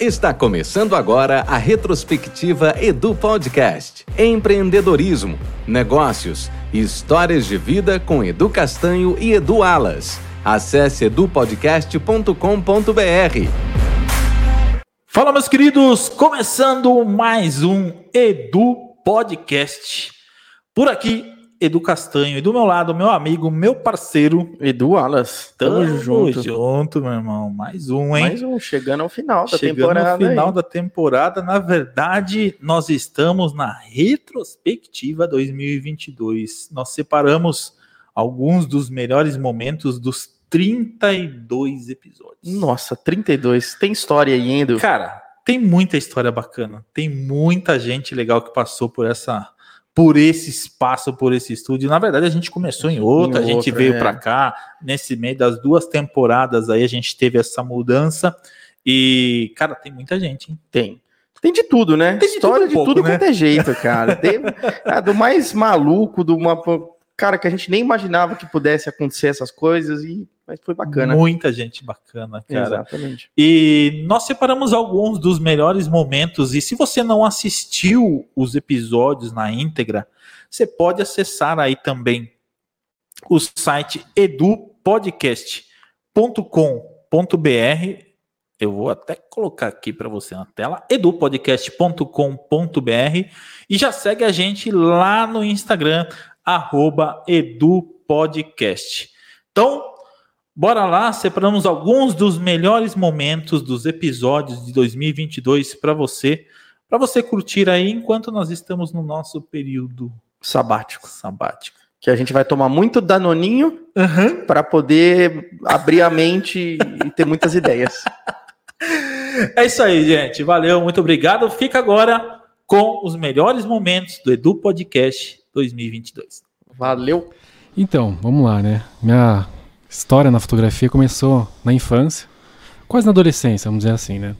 Está começando agora a retrospectiva Edu Podcast. Empreendedorismo, negócios, histórias de vida com Edu Castanho e Edu Alas. Acesse edupodcast.com.br. Fala, meus queridos, começando mais um Edu Podcast. Por aqui, Edu Castanho, e do meu lado, meu amigo, meu parceiro, Edu Alas. Tamo, Tamo junto. junto, meu irmão. Mais um, hein? Mais um, chegando ao final da chegando temporada. Chegando ao final aí. da temporada. Na verdade, nós estamos na retrospectiva 2022. Nós separamos alguns dos melhores momentos dos 32 episódios. Nossa, 32. Tem história aí, Edu? Cara, tem muita história bacana. Tem muita gente legal que passou por essa por esse espaço, por esse estúdio. Na verdade, a gente começou em outra, em a gente veio é. para cá. Nesse meio das duas temporadas aí, a gente teve essa mudança. E, cara, tem muita gente, hein? Tem. Tem de tudo, né? Tem História de tudo, de tudo né? quanto é jeito, cara. Tem, é, do mais maluco, do uma, cara que a gente nem imaginava que pudesse acontecer essas coisas e mas foi bacana. Muita gente bacana, cara. Exatamente. E nós separamos alguns dos melhores momentos. E se você não assistiu os episódios na íntegra, você pode acessar aí também o site edupodcast.com.br. Eu vou até colocar aqui para você na tela, edupodcast.com.br e já segue a gente lá no Instagram, edupodcast. Então, Bora lá, separamos alguns dos melhores momentos dos episódios de 2022 para você, para você curtir aí enquanto nós estamos no nosso período sabático. Sabático. Que a gente vai tomar muito danoninho uhum. para poder abrir a mente e ter muitas ideias. É isso aí, gente. Valeu, muito obrigado. Fica agora com os melhores momentos do Edu Podcast 2022. Valeu. Então, vamos lá, né? Minha história na fotografia começou na infância, quase na adolescência, vamos dizer assim, né?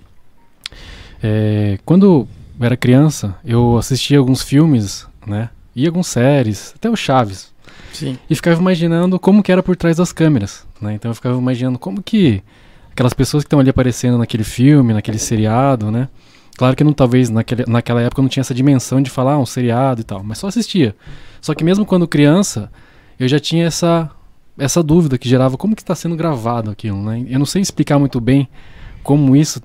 É, quando eu era criança, eu assistia alguns filmes, né? E algumas séries, até o Chaves. Sim. E ficava imaginando como que era por trás das câmeras, né? Então eu ficava imaginando como que aquelas pessoas que estão ali aparecendo naquele filme, naquele seriado, né? Claro que não talvez naquele, naquela época não tinha essa dimensão de falar ah, um seriado e tal, mas só assistia. Só que mesmo quando criança, eu já tinha essa essa dúvida que gerava como que está sendo gravado aquilo, né? Eu não sei explicar muito bem como isso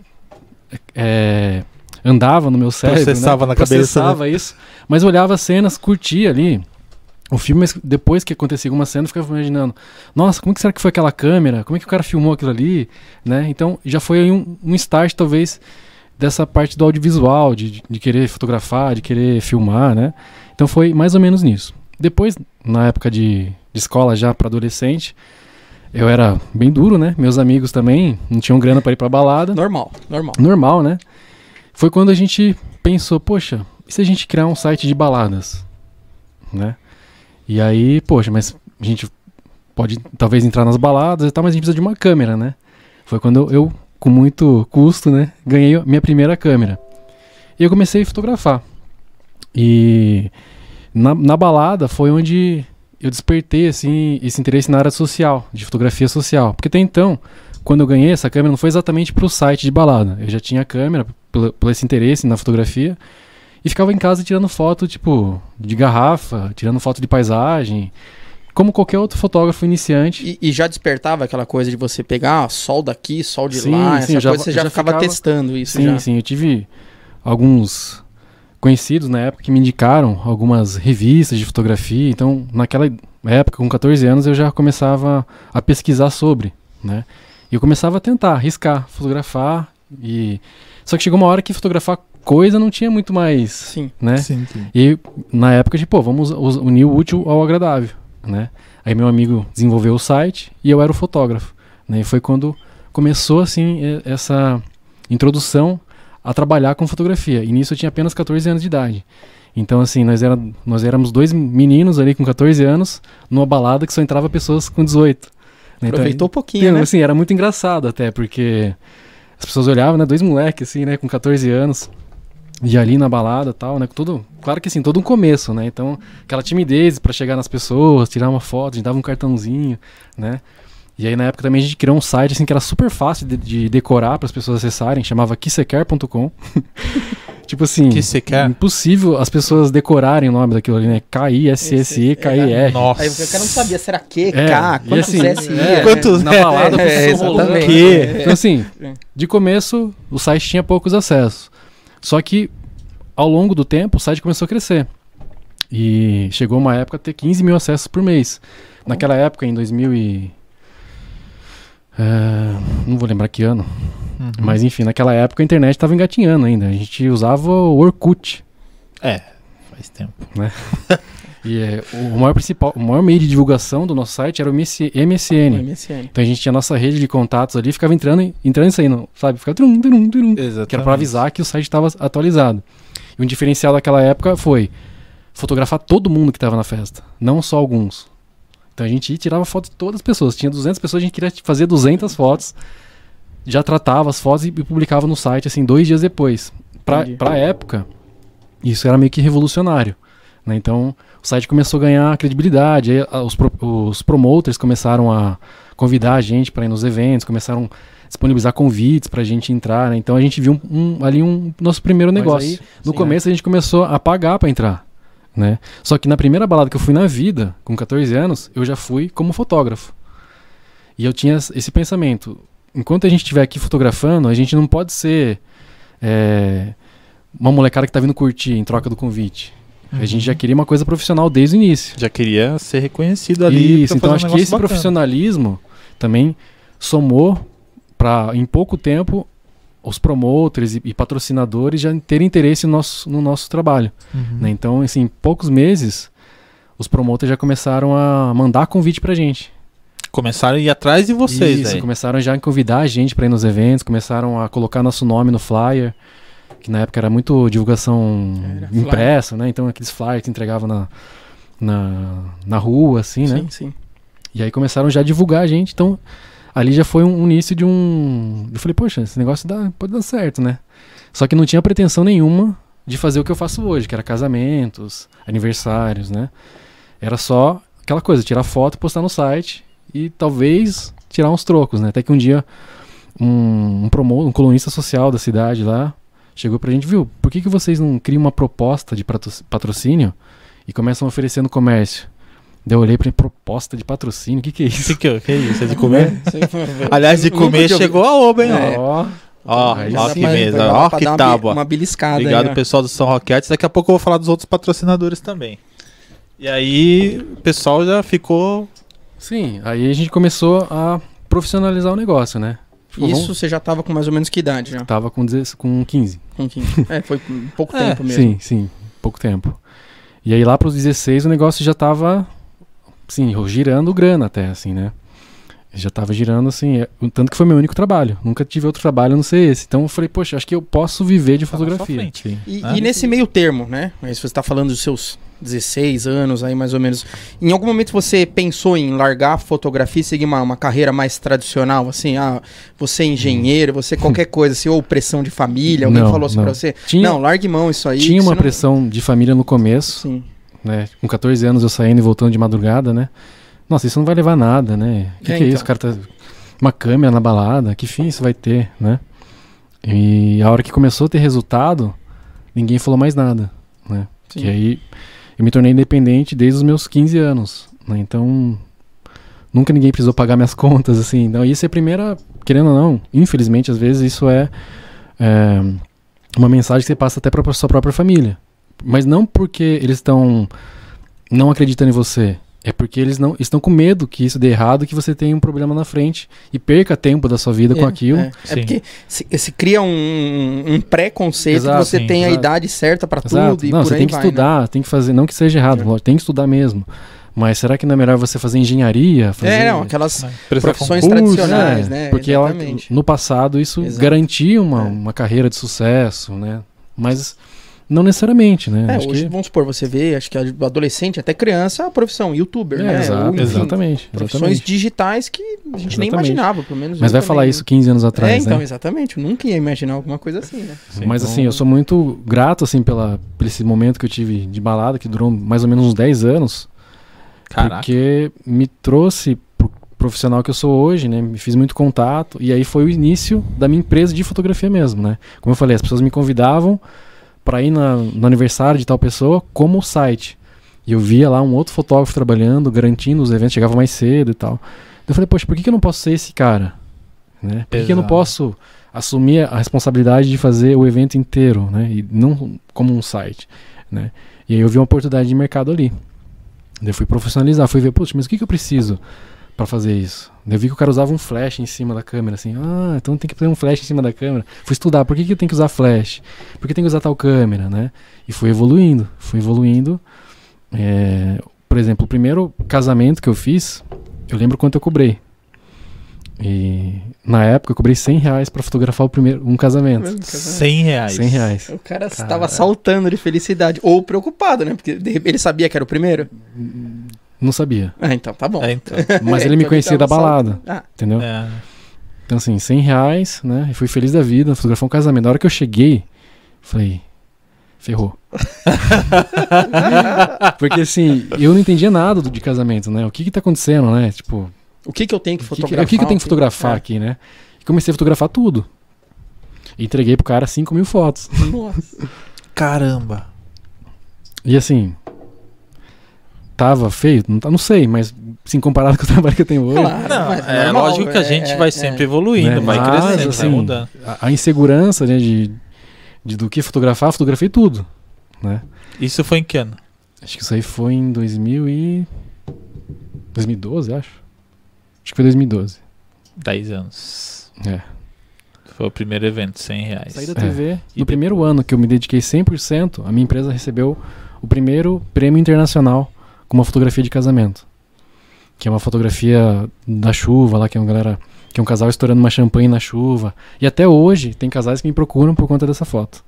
é, andava no meu cérebro, processava né? na cabeça, processava né? isso, mas olhava as cenas, curtia ali o filme, mas depois que acontecia uma cena, eu ficava imaginando, nossa, como que será que foi aquela câmera? Como é que o cara filmou aquilo ali, né? Então já foi um, um start talvez dessa parte do audiovisual, de, de querer fotografar, de querer filmar, né? Então foi mais ou menos nisso. Depois, na época de de escola já para adolescente. Eu era bem duro, né? Meus amigos também não tinham grana para ir para balada. Normal, normal. Normal, né? Foi quando a gente pensou, poxa, e se a gente criar um site de baladas, né? E aí, poxa, mas a gente pode talvez entrar nas baladas e tal, mas a gente precisa de uma câmera, né? Foi quando eu, com muito custo, né, ganhei minha primeira câmera. E eu comecei a fotografar. E na, na balada foi onde eu despertei assim esse interesse na área social, de fotografia social. Porque até então, quando eu ganhei essa câmera, não foi exatamente para o site de balada. Eu já tinha câmera por esse interesse na fotografia e ficava em casa tirando foto tipo de garrafa, tirando foto de paisagem, como qualquer outro fotógrafo iniciante. E, e já despertava aquela coisa de você pegar ah, sol daqui, sol de sim, lá, sim, essa já, coisa você já, já ficava, ficava, testando isso. Sim, já. sim, eu tive alguns conhecidos na época que me indicaram algumas revistas de fotografia. Então, naquela época, com 14 anos, eu já começava a pesquisar sobre, né? E eu começava a tentar arriscar, fotografar e só que chegou uma hora que fotografar coisa não tinha muito mais, sim, né? Sim, sim. E na época de, pô, vamos unir o útil ao agradável, né? Aí meu amigo desenvolveu o site e eu era o fotógrafo, né? E foi quando começou assim essa introdução a trabalhar com fotografia. E nisso eu tinha apenas 14 anos de idade. Então, assim, nós, era, nós éramos dois meninos ali com 14 anos, numa balada que só entrava pessoas com 18. Então, Aproveitou um pouquinho, então, né? Assim, era muito engraçado até, porque as pessoas olhavam, né? Dois moleques, assim, né? Com 14 anos. E ali na balada tal, né? Tudo, claro que assim, todo um começo, né? Então, aquela timidez para chegar nas pessoas, tirar uma foto, a gente dava um cartãozinho, né? E aí na época também a gente criou um site assim que era super fácil de, de decorar para as pessoas acessarem, chamava kissequer.com. tipo assim, que você quer? impossível as pessoas decorarem o nome daquilo ali, né? K-I-S-S-E, K-I-R. Nossa. Aí o cara não sabia, será que, É, K, e quantos assim, S, I, é, né? Quantos- Na balada, É, exatamente. É. Então assim, É. de começo o site tinha poucos acessos. Só que ao longo do tempo o site começou a crescer. E chegou uma época a ter 15 mil acessos por mês. Naquela época, em 2000 e... é, não vou lembrar que ano. Uhum. Mas enfim, naquela época a internet estava engatinhando ainda. A gente usava o Orkut. É, faz tempo. E é, o maior principal, o maior meio de divulgação do nosso site era o MS MSN. MSN. Então a gente tinha a nossa rede de contatos ali, ficava entrando, e- entrando e saindo, sabe? Ficava trum, trum, trum, Exatamente. que era para avisar que o site estava atualizado. E um diferencial daquela época foi fotografar todo mundo que estava na festa, não só alguns. Então a gente ia tirava foto de todas as pessoas. Tinha 200 pessoas, a gente queria fazer 200 fotos, já tratava as fotos e publicava no site assim dois dias depois. Para Entendi. a época, isso era meio que revolucionário. né? Então o site começou a ganhar credibilidade, aí, a- os, pro- os promoters começaram a convidar a gente para ir nos eventos, começaram a disponibilizar convites para a gente entrar. né? Então a gente viu um- um- ali um nosso primeiro negócio. aí- no sim, começo a gente começou a pagar para entrar. Né? Só que na primeira balada que eu fui na vida, com 14 anos, eu já fui como fotógrafo. E eu tinha esse pensamento: enquanto a gente estiver aqui fotografando, a gente não pode ser é, uma molecada que tá vindo curtir em troca do convite. A gente já queria uma coisa profissional desde o início. já queria ser reconhecido ali. Isso, então fazer um acho que esse bacana. profissionalismo também somou para em pouco tempo os promotores e, e patrocinadores já terem interesse no nosso, no nosso trabalho. Uhum. né? Então, assim, em poucos meses, os promotores já começaram a mandar convite pra gente. Começaram a ir atrás de vocês, Isso, começaram já a convidar a gente pra ir nos eventos, começaram a colocar nosso nome no flyer, que na época era muito divulgação Era impressa, né? Então aqueles flyers que entregavam na, na, na rua, assim, né? Sim, sim. E aí começaram já a divulgar a gente, então ali já foi um, um início de um... Eu falei, poxa, esse negócio dá, pode dar certo, né? Só que não tinha pretensão nenhuma de fazer o que eu faço hoje, que era casamentos, aniversários, né? Era só aquela coisa, tirar foto, postar no site e talvez tirar uns trocos, né? Até que um dia um, um, promo, um colunista social da cidade lá chegou pra gente, viu, por que, que vocês não criam uma proposta de patro- patrocínio e começam a oferecer no comércio? Daí eu olhei pra ele, proposta de patrocínio, o que, que é isso? Que, que, que é isso? É de comer? Sim. Aliás, de comer chegou a oba, hein? É. Ó, Ó, ó, Aí que mesa, ó que tábua. Uma beliscada aí, Obrigado, ó. pessoal do São Roquetes. Daqui a pouco eu vou falar dos outros patrocinadores também. E aí, o pessoal já ficou. Sim, aí a gente começou a profissionalizar o negócio, né? Tipo, Isso vamos- você já tava com mais ou menos que idade já? Tava com, 16 com 15. Com 15. É, foi pouco É, tempo mesmo. Sim, sim, pouco tempo. E aí lá pros 16 o negócio já tava, sim, girando grana até, assim, né? Já tava girando, assim, é, tanto que foi meu único trabalho. Nunca tive outro trabalho a não ser esse. Então eu falei, poxa, acho que eu posso viver de Tá fotografia. frente. Sim. E, Ah. e nesse meio termo, né? Mas você está falando dos seus 16 anos aí, mais ou menos. Em algum momento você pensou em largar a fotografia e seguir uma, uma carreira mais tradicional, assim? Ah, você é engenheiro, você qualquer coisa, assim, ou pressão de família, alguém Não, falou assim não. pra você? Tinha, não, largue mão isso aí. tinha que uma não- pressão de família no começo, Sim. né? Com 14 anos eu saindo e voltando de madrugada, né? Nossa, isso não vai levar nada, né? O que, É, que é então. isso? O cara tá. Uma câmera na balada, que fim isso vai ter, né? E a hora que começou a ter resultado, ninguém falou mais nada, né? Sim. E aí eu me tornei independente desde os meus 15 anos, né? Então nunca ninguém precisou pagar minhas contas, assim. Então isso é a primeira, querendo ou não, infelizmente às vezes isso é, é, uma mensagem que você passa até para sua própria família. Mas não porque eles estão não acreditando em você. É porque eles não estão com medo que isso dê errado, que você tenha um problema na frente e perca tempo da sua vida com É, aquilo. É, É porque se, se cria um, um preconceito Exato, que você sim, tem a exato. idade certa pra Exato. tudo e não, por você aí tem que vai, né? estudar, tem que fazer, não que seja errado, É. lógico, tem que estudar mesmo. Mas será que não é melhor você fazer engenharia? Fazer É, não, aquelas Prestar profissões concurso, tradicionais, é, né? Porque ela, no passado isso Exato. garantia uma, É. uma carreira de sucesso, né? Mas não necessariamente, né? É, Acho hoje, que... vamos supor, você vê, acho que adolescente, até criança, a profissão, youtuber, É, né? exato, Ou, enfim, exatamente, Profissões exatamente. digitais que a gente nem Exatamente. imaginava, pelo menos. Mas vai falar também, isso 15 anos né? atrás, É, então, né? exatamente. Eu nunca ia imaginar alguma coisa assim, né? Sim. Mas Então- assim, eu sou muito grato assim pela por esse momento que eu tive de balada, que durou mais ou menos uns 10 anos, Caraca. porque me trouxe pro, profissional que eu sou hoje, né? Me fiz muito contato e aí foi o início da minha empresa de fotografia mesmo, né? Como eu falei, as pessoas me convidavam para ir na, no aniversário de tal pessoa como site. E eu via lá um outro fotógrafo trabalhando, garantindo os eventos, chegava mais cedo e tal. Eu falei, poxa, por que, que eu não posso ser esse cara? Né? Por que, que eu não posso assumir a responsabilidade de fazer o evento inteiro, né? E não como um site, né? E aí eu vi uma oportunidade de mercado ali. Eu fui profissionalizar, fui ver, putz, mas o que, que eu preciso para fazer isso? Eu vi que o cara usava um flash em cima da câmera, assim, ah, então tem que ter um flash em cima da câmera. Fui estudar, por que, que eu tenho que usar flash? Por que tem que usar tal câmera, né? E fui evoluindo, fui evoluindo. É, por exemplo, o primeiro casamento que eu fiz, eu lembro quanto eu cobrei. E na época eu cobrei 100 reais pra fotografar o primeiro, um casamento. 100 reais. 100 reais. O cara estava saltando de felicidade. Ou preocupado, né? Porque ele sabia que era o primeiro. Não sabia. Ah, então tá bom. É, então. Mas ele me então conhecia da tava balada. Ah, Entendeu? É. Então, assim, 100 reais, né? E fui feliz da vida, fotografar um casamento. Na hora que eu cheguei, falei, ferrou. Porque, assim, eu não entendia nada do- de casamento, né? O que que tá acontecendo, né? Tipo, o que que eu tenho que o que, que, fotografar? o que que eu tenho que fotografar É. aqui, né? E comecei a fotografar tudo. E entreguei pro cara 5 mil fotos. Nossa. Caramba. E assim, tava feio? Não, tá- não sei, mas assim, comparado com o trabalho que eu tenho hoje, Claro, Não, mas é normal, lógico que a é- gente é- vai é. sempre evoluindo, Né? vai Mas, crescendo, vai assim, mudando. a, a insegurança né, de, de do que fotografar, fotografei tudo, né? Isso foi em que ano? Acho que isso aí foi em 2000 e... 2012, acho. Acho que foi 2012. 10 anos. É. Foi o primeiro evento, 100 reais. Saí da É. TV. E No primeiro ano que eu me dediquei 100%, a minha empresa recebeu o primeiro prêmio internacional com uma fotografia de casamento. Que é uma fotografia da chuva lá, que é uma galera. Que é um casal estourando uma champanhe na chuva. E até hoje tem casais que me procuram por conta dessa foto.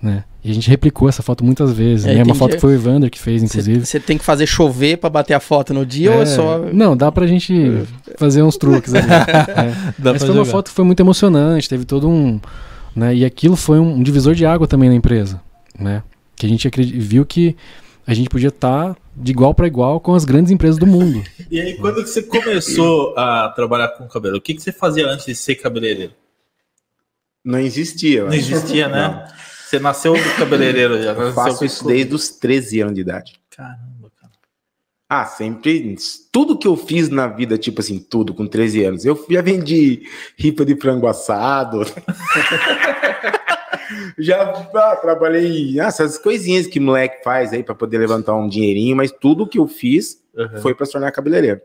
Né? E a gente replicou essa foto muitas vezes. É, né? É uma foto que foi o Evander que fez, inclusive. Você tem que fazer chover pra bater a foto no dia ou é só. Não, dá pra gente fazer uns truques ali. É. Mas foi uma jogar. foto que foi muito emocionante, teve todo um. Né, e aquilo foi um, divisor de água também na empresa. Né? Que a gente viu que a gente podia estar de igual para igual com as grandes empresas do mundo. E aí, quando que você começou a trabalhar com cabelo? O que, que você fazia antes de ser cabeleireiro? Não existia. eu Não acho. existia, né? Você nasceu do cabeleireiro já. Eu faço isso desde os 13 anos de idade. Caramba, cara. Ah, sempre. Tudo que eu fiz na vida, tipo assim, tudo com 13 anos. Eu já vendi ripa de frango assado. já ah, trabalhei. essas coisinhas que moleque faz aí pra poder levantar um dinheirinho, mas tudo que eu fiz Uhum. foi para se tornar cabeleireiro.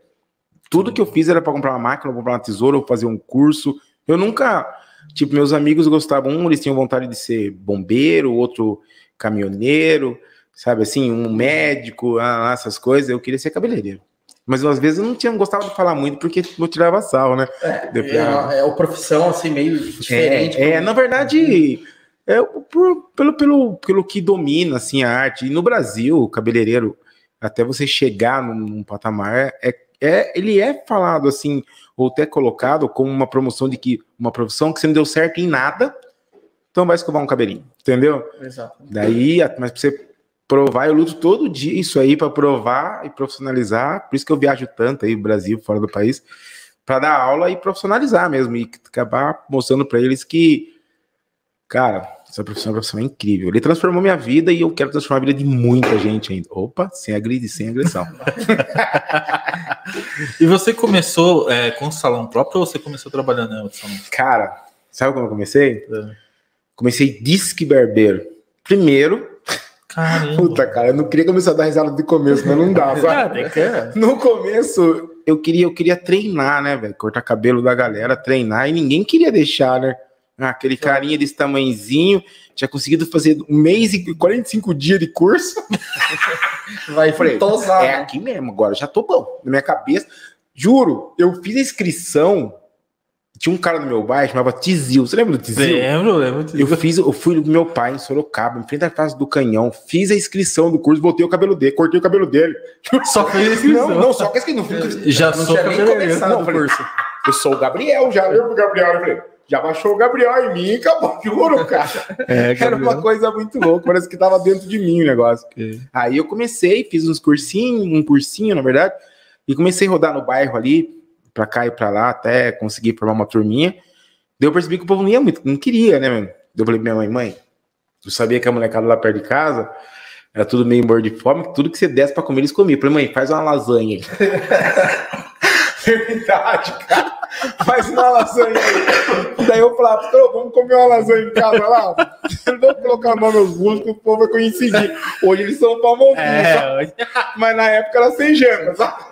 Tudo que eu fiz era para comprar uma máquina, comprar uma tesoura, ou fazer um curso. Eu nunca, tipo, meus amigos gostavam, um, eles tinham vontade de ser bombeiro, outro caminhoneiro, sabe assim, um médico, ah, essas coisas. Eu queria ser cabeleireiro. Mas às vezes eu não tinha gostava de falar muito porque eu tirava sal, né? Depois- É, é uma profissão assim meio diferente. É, é, na verdade, é por- pelo, pelo, pelo que domina assim, a arte. E no Brasil, o cabeleireiro, até você chegar num, num patamar, é, é, ele é falado assim, ou até colocado como uma promoção de que uma profissão que você não deu certo em nada, então vai escovar um cabelinho, entendeu? Exato. Daí, mas pra você provar, eu luto todo dia isso aí para provar e profissionalizar. Por isso que eu viajo tanto aí no Brasil, fora do país, para dar aula e profissionalizar mesmo e acabar mostrando para eles que, cara, essa profissão é uma profissão incrível. Ele transformou minha vida e eu quero transformar a vida de muita gente ainda. Opa, sem agredir, sem agressão. E você começou é, com salão próprio ou você começou trabalhando em outro salão? Cara, sabe como eu comecei? É. Comecei disque barbeiro. Primeiro, Caramba. puta, cara, eu não queria começar a dar risada do começo, mas não dá, sabe? Ah, que- No começo, eu queria, eu queria treinar, né, velho? Cortar cabelo da galera, treinar, e ninguém queria deixar, né? Aquele carinha desse tamanhozinho, tinha conseguido fazer um mês e 45 dias de curso. Vai Eu falei, tosar. é aqui mesmo, agora já tô bom. Na minha cabeça, juro, eu fiz a inscrição. Tinha um cara no meu bairro, chamava Tizil. Você lembra do Tizil? Lembro, lembro. disso. Eu fiz, eu fui do meu pai em Sorocaba, em frente à casa do canhão, fiz a inscrição do curso, botei o cabelo dele, cortei o cabelo dele. Só fez a inscrição. Não, não, só que assim, não. Já Não sou tinha nem começado Não, o curso. Eu sou o Gabriel, já lembro do Gabriel. Eu falei, já baixou o Gabriel em mim, acabou, juro, cara. É, Era uma coisa muito louca, parece que tava dentro de mim o negócio. Aí eu comecei, fiz uns cursinhos, um cursinho, na verdade, e comecei a rodar no bairro ali, pra cá e pra lá, até conseguir formar uma turminha. Daí eu percebi que o povo não ia muito, não queria, né, mano? Daí eu falei pra minha mãe, mãe, eu sabia que a molecada lá perto de casa era tudo meio morto de fome, tudo que você desse pra comer, eles comiam. Eu falei, mãe, faz uma lasanha aí. Verdade, cara. Faz uma lasanha aí. Daí eu falava, "Ô, vamos comer uma lasanha em casa lá. Não colocar o nome aos russos que o povo vai coincidir. Hoje eles são famosinhos, sabe? É, mas na época era sem janta, sabe?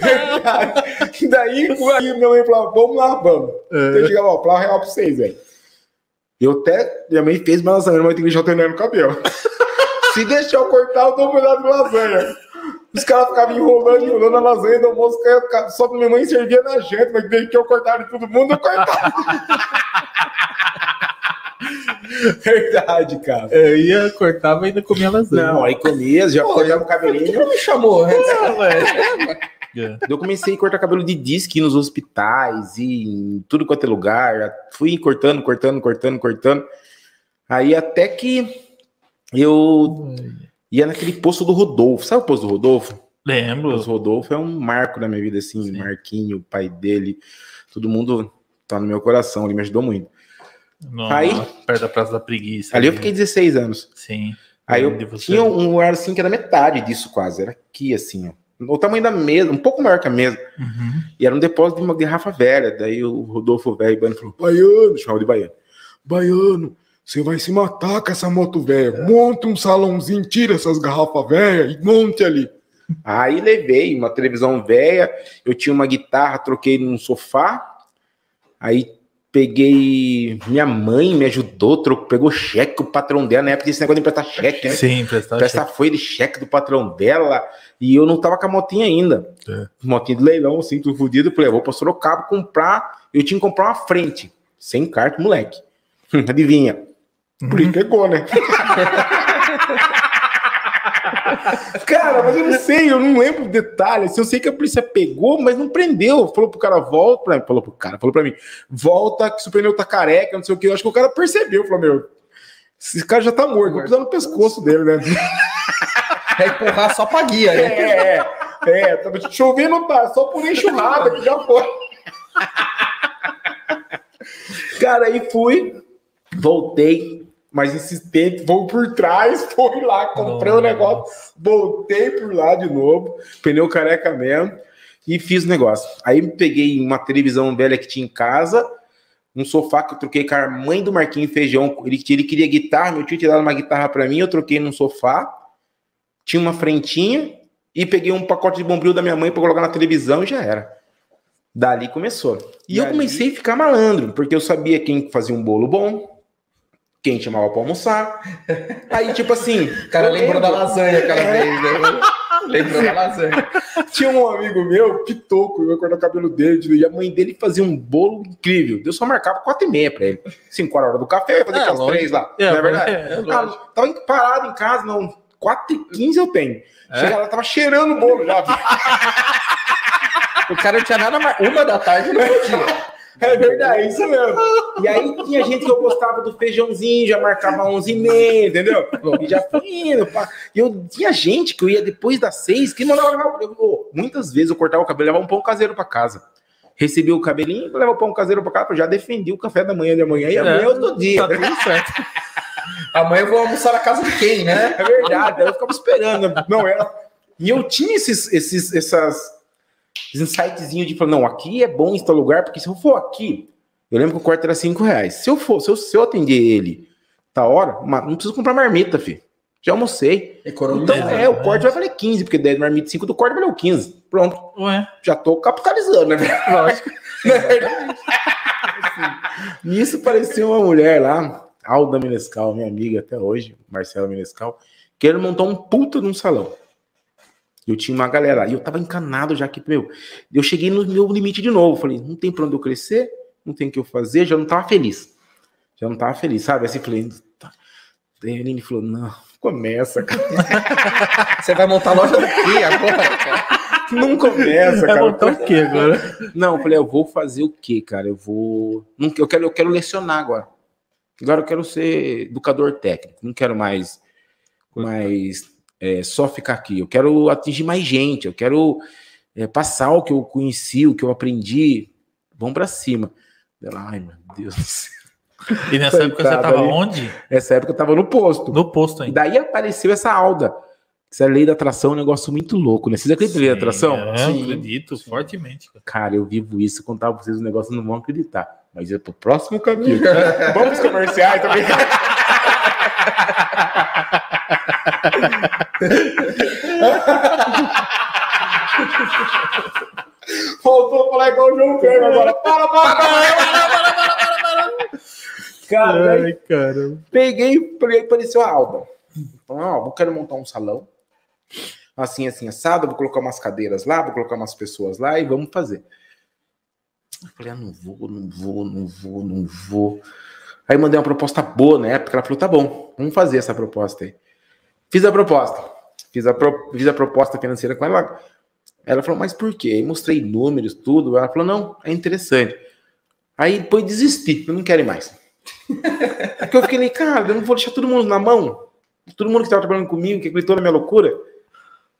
Verdade. Daí, aí minha mãe falava, vamos lá, vamos. Então eu chegava, ó, plá real pra vocês, velho. Eu até, minha mãe fez uma lasanha, mas tem que deixar o no cabelo. Se deixar eu cortar, eu dou um pedaço de lasanha. Os caras ficavam enrolando, enrolando a lasanha do almoço, só que minha mãe servia na janta, mas desde que eu cortava de todo mundo, eu cortava. Verdade, cara. eu ia, cortava e ainda comia lasanha. Não, aí comia, já cortava o cabelinho. Não me chamou, né? É. Daí Eu comecei a cortar cabelo de disco ir nos hospitais e em tudo quanto é lugar. Fui cortando, cortando, cortando, cortando. Aí até que eu ia naquele posto do Rodolfo. Sabe o posto do Rodolfo? O Lembro. posto do Rodolfo é um marco na minha vida, assim. Sim. Marquinho, o pai dele, todo mundo tá no meu coração, ele me ajudou muito. No, Aí- perto da Praça da Preguiça. Ali eu fiquei 16 anos. Sim. Aí eu tinha um lugar assim que era metade disso quase, era aqui assim, ó. O tamanho da mesa, um pouco maior que a mesa. Uhum. E era um depósito de uma garrafa velha. Daí o Rodolfo velho Baiano falou: Baiano, chamava de Baiano. Baiano, você vai se matar com essa moto velha. Monta um salãozinho, tira essas garrafas velhas e monte ali. Aí levei uma televisão velha, eu tinha uma guitarra, troquei num sofá. Aí peguei. Minha mãe me ajudou, trocou, pegou cheque, o patrão dela, na época desse negócio de emprestar cheque, né? Sim, prestar Essa foi de cheque do patrão dela e eu não tava com a motinha ainda. É. Motinha de leilão, assim, tudo fodido. Eu falei, eu vou pra Sorocaba comprar. Eu tinha que comprar uma frente, sem carta, moleque. Adivinha? Por isso pegou, né? Cara, mas eu não sei, eu não lembro detalhes. Eu sei que a polícia pegou, mas não prendeu. Falou pro cara, volta. Pra... Falou pro cara, falou pra mim, volta, que o pneu tá careca, não sei o que. Eu acho que o cara percebeu. Falou, meu, esse cara já tá morto, vou pisar no pescoço dele, né? É empurrar só pra guia, né? É, é, é, tava chovendo, tá, só por enxurrada que já foi. Cara, aí fui, voltei, mas insistente, vou por trás, fui lá, comprei o Nossa. negócio, voltei por lá de novo, pneu careca mesmo, e fiz o negócio. Aí peguei uma televisão velha que tinha em casa, um sofá que eu troquei com a mãe do Marquinhos Feijão, ele, ele queria guitarra, meu tio tinha dado uma guitarra pra mim, eu troquei num sofá, tinha uma frentinha, e peguei um pacote de bombril da minha mãe pra colocar na televisão e já era. Dali começou. E, E eu ali- comecei a ficar malandro, porque eu sabia quem fazia um bolo bom, quem chamava pra almoçar. Aí, tipo assim. O cara lembrou da lasanha aquela vez, né? Lembrou da lasanha. Tinha um amigo meu, Pitoco, eu ia cortar o cabelo dele, e a mãe dele fazia um bolo incrível. Eu só marcava 4 e meia pra ele. 5 horas da hora do café, eu ia fazer É, aquelas lógico. três lá. É, não é verdade? é, é Ah, tava parado em casa, não. 4 e 15 eu tenho. Chega lá, tava cheirando o bolo já. O cara não tinha nada mais. Uma da tarde não podia. É verdade, isso mesmo. E aí tinha gente que eu gostava do feijãozinho, já marcava 11 e meia, entendeu? E já foi indo. pá. E eu tinha gente que eu ia depois das seis, que mandava levar. eu- Muitas vezes eu cortava o cabelo e levava um pão caseiro pra casa. Recebi o cabelinho, levava o pão caseiro pra casa, eu já defendi o café da manhã de amanhã e amanhã é outro dia. Tá tudo certo. Amanhã eu vou almoçar na casa de quem, né? É verdade, eu ficava esperando. Não era. E eu tinha esses, esses, essas insightzinhos de falar, não, aqui é bom em tal lugar, porque se eu for aqui, eu lembro que o quarto era 5 reais. Se eu for, se eu, se eu atender ele tá hora, uma- não preciso comprar marmita, filho. Já almocei. Economia. Então, é, o corte vai valer 15, porque 10 marmita 5 do corte valeu 15. Pronto, Ué, já tô capitalizando, né? lógico. É verdade? Nisso parecia uma mulher lá, Alda Menescal, minha amiga até hoje, Marcela Menescal, querendo montar um puta num salão. Eu tinha uma galera lá, e eu tava encanado já que, meu, eu cheguei no meu limite de novo. Falei, não tem pra onde eu crescer, não tem o que eu fazer, já não tava feliz. Já não tava feliz, sabe? Assim, falei, tá. Daí a Aline falou, não, começa, cara. Você vai montar loja do quê agora, cara? Não começa, Vai cara. montar o quê agora? Não, eu falei, eu vou fazer o quê, cara? Eu vou. Não, eu, quero, eu quero lecionar agora. Agora eu quero ser educador técnico. Não quero mais, mais é, só ficar aqui. Eu quero atingir mais gente. Eu quero é, passar o que eu conheci, o que eu aprendi. Vamos para cima. Ela, ai, meu Deus do céu. E nessa Coitada, época você estava onde? Nessa época eu estava no posto. No posto ainda. E daí apareceu essa Alda. Essa lei da atração é um negócio muito louco, né? Vocês acreditam em lei da atração? É, Sim, acredito Sim. fortemente. Cara, eu vivo isso, contar pra vocês um negócio, não vão acreditar. Mas é pro próximo caminho. Vamos comerciais também. Faltou falar igual o João Pedro agora. Para, para, para, para, para, para, para, para. Cara, Ai, cara. peguei, apareceu a Alba. Falei, ó, eu quero montar um salão. Assim, assim, assado, vou colocar umas cadeiras lá, vou colocar umas pessoas lá e vamos fazer. Eu falei, ah, não vou, não vou, não vou, não vou. Aí mandei uma proposta boa na época, ela falou, tá bom, vamos fazer essa proposta aí. Fiz a proposta. Fiz a, pro, fiz a proposta financeira com ela. Ela falou, mas por quê? Aí mostrei números, tudo. Ela falou, não, é interessante. Aí depois desisti, eu não quero mais. Porque eu fiquei, cara, eu não vou deixar todo mundo na mão. Todo mundo que estava trabalhando comigo, que acreditou na minha loucura.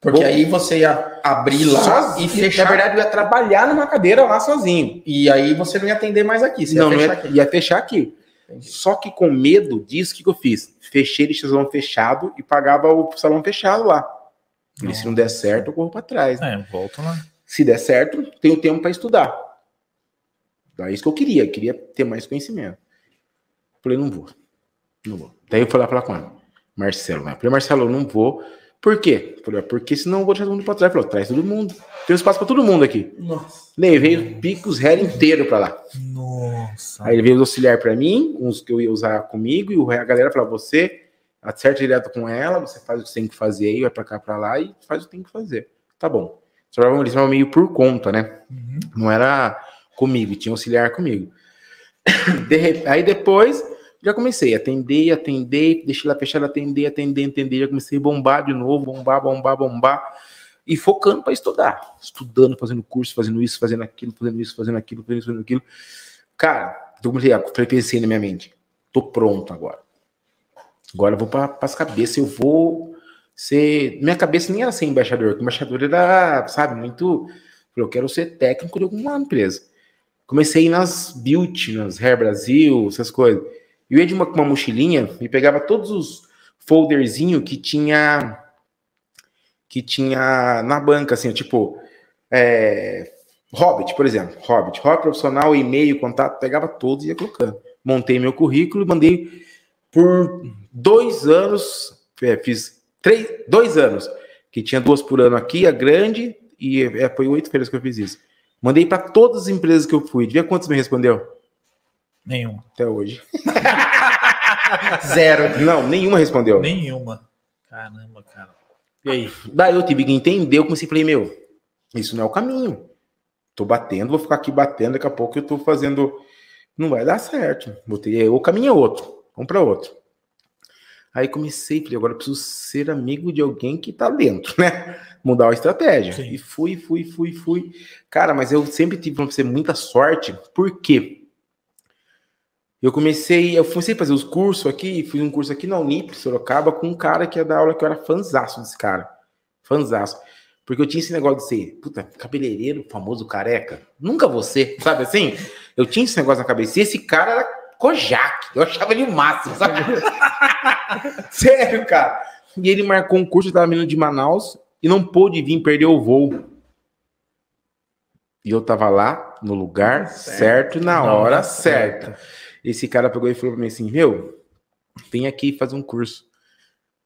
Porque Bom, aí você ia abrir lá sozinho, e fechar. Na verdade, eu ia trabalhar numa cadeira lá sozinho. E aí você não ia atender mais aqui. Você não, ia fechar ia, ia fechar aqui. Entendi. Só que com medo disso, o que, que eu fiz? Fechei o salão fechado e pagava o salão fechado lá. E se não der certo, eu corro para trás. Né? É, volta lá. Se der certo, tenho tempo para estudar. É isso que eu queria. Eu queria ter mais conhecimento. Falei, não vou. Não vou. Daí eu fui lá falar com ele. Marcelo, né? Falei, Marcelo, eu não vou. Por quê? Falei, porque senão eu vou deixar todo mundo pra trás. Falei, traz todo mundo. Tem espaço pra todo mundo aqui. Nossa. Levei o Picos Hair inteiro pra lá. Nossa. Aí ele veio auxiliar pra mim, uns que eu ia usar comigo, e a galera falou, você acerta direto com ela, você faz o que você tem que fazer aí, vai pra cá, pra lá, e faz o que tem que fazer. Tá bom. Eles estavam meio por conta, né? Uhum. Não era comigo, tinha auxiliar comigo. De, aí depois já comecei a atender, atender, deixei lá fechado, atender, atender, atender. Já comecei a bombar de novo, bombar, bombar, bombar. E focando para estudar. Estudando, fazendo curso, fazendo isso, fazendo aquilo, fazendo isso, fazendo aquilo, fazendo isso, fazendo aquilo. Cara, eu comecei a pensei na minha mente. Tô pronto agora. Agora eu vou para as cabeças, eu vou ser. Minha cabeça nem era ser embaixador, embaixador era, sabe, muito. Eu quero ser técnico de alguma empresa. Comecei nas Built, nas Hair Brasil, essas coisas. Eu ia de uma, uma mochilinha e pegava todos os folderzinhos que tinha que tinha na banca, assim, tipo, é, Hobbit, por exemplo, Hobbit, Hobbit profissional, e-mail, contato, pegava todos e ia colocando. Montei meu currículo e mandei por dois anos, é, fiz três, dois anos, que tinha duas por ano aqui, a grande, e é, foi oito feiras que eu fiz isso. Mandei para todas as empresas que eu fui. Devia quantos me respondeu? Nenhuma. Até hoje. Zero. Não, nenhuma respondeu. Nenhuma. Caramba, cara. E aí? Daí eu tive que entender, eu comecei a falei, meu, isso não é o caminho. Tô batendo, vou ficar aqui batendo, daqui a pouco eu tô fazendo. Não vai dar certo. Botei, o caminho é outro. Vamos para outro. Aí comecei, falei, agora eu preciso ser amigo de alguém que tá dentro, né? Mudar a estratégia. Sim. E fui, fui, fui, fui. Cara, mas eu sempre tive, pra ser muita sorte. Por quê? Eu comecei, eu comecei a fazer os cursos aqui, fiz um curso aqui na Unip, Sorocaba, com um cara que ia dar aula que eu era fanzaço desse cara. Fanzaço. Porque eu tinha esse negócio de ser, puta, cabeleireiro, famoso careca. Nunca você, sabe assim? Eu tinha esse negócio na cabeça. E esse cara era Kojak. Eu achava ele o máximo, sabe? Sério, cara. E ele marcou um curso, eu tava vindo de Manaus e não pôde vir, perdeu o voo. E eu tava lá, no lugar certo, certo na hora certa. certa. Esse cara pegou e falou pra mim assim: Meu, vem aqui fazer um curso.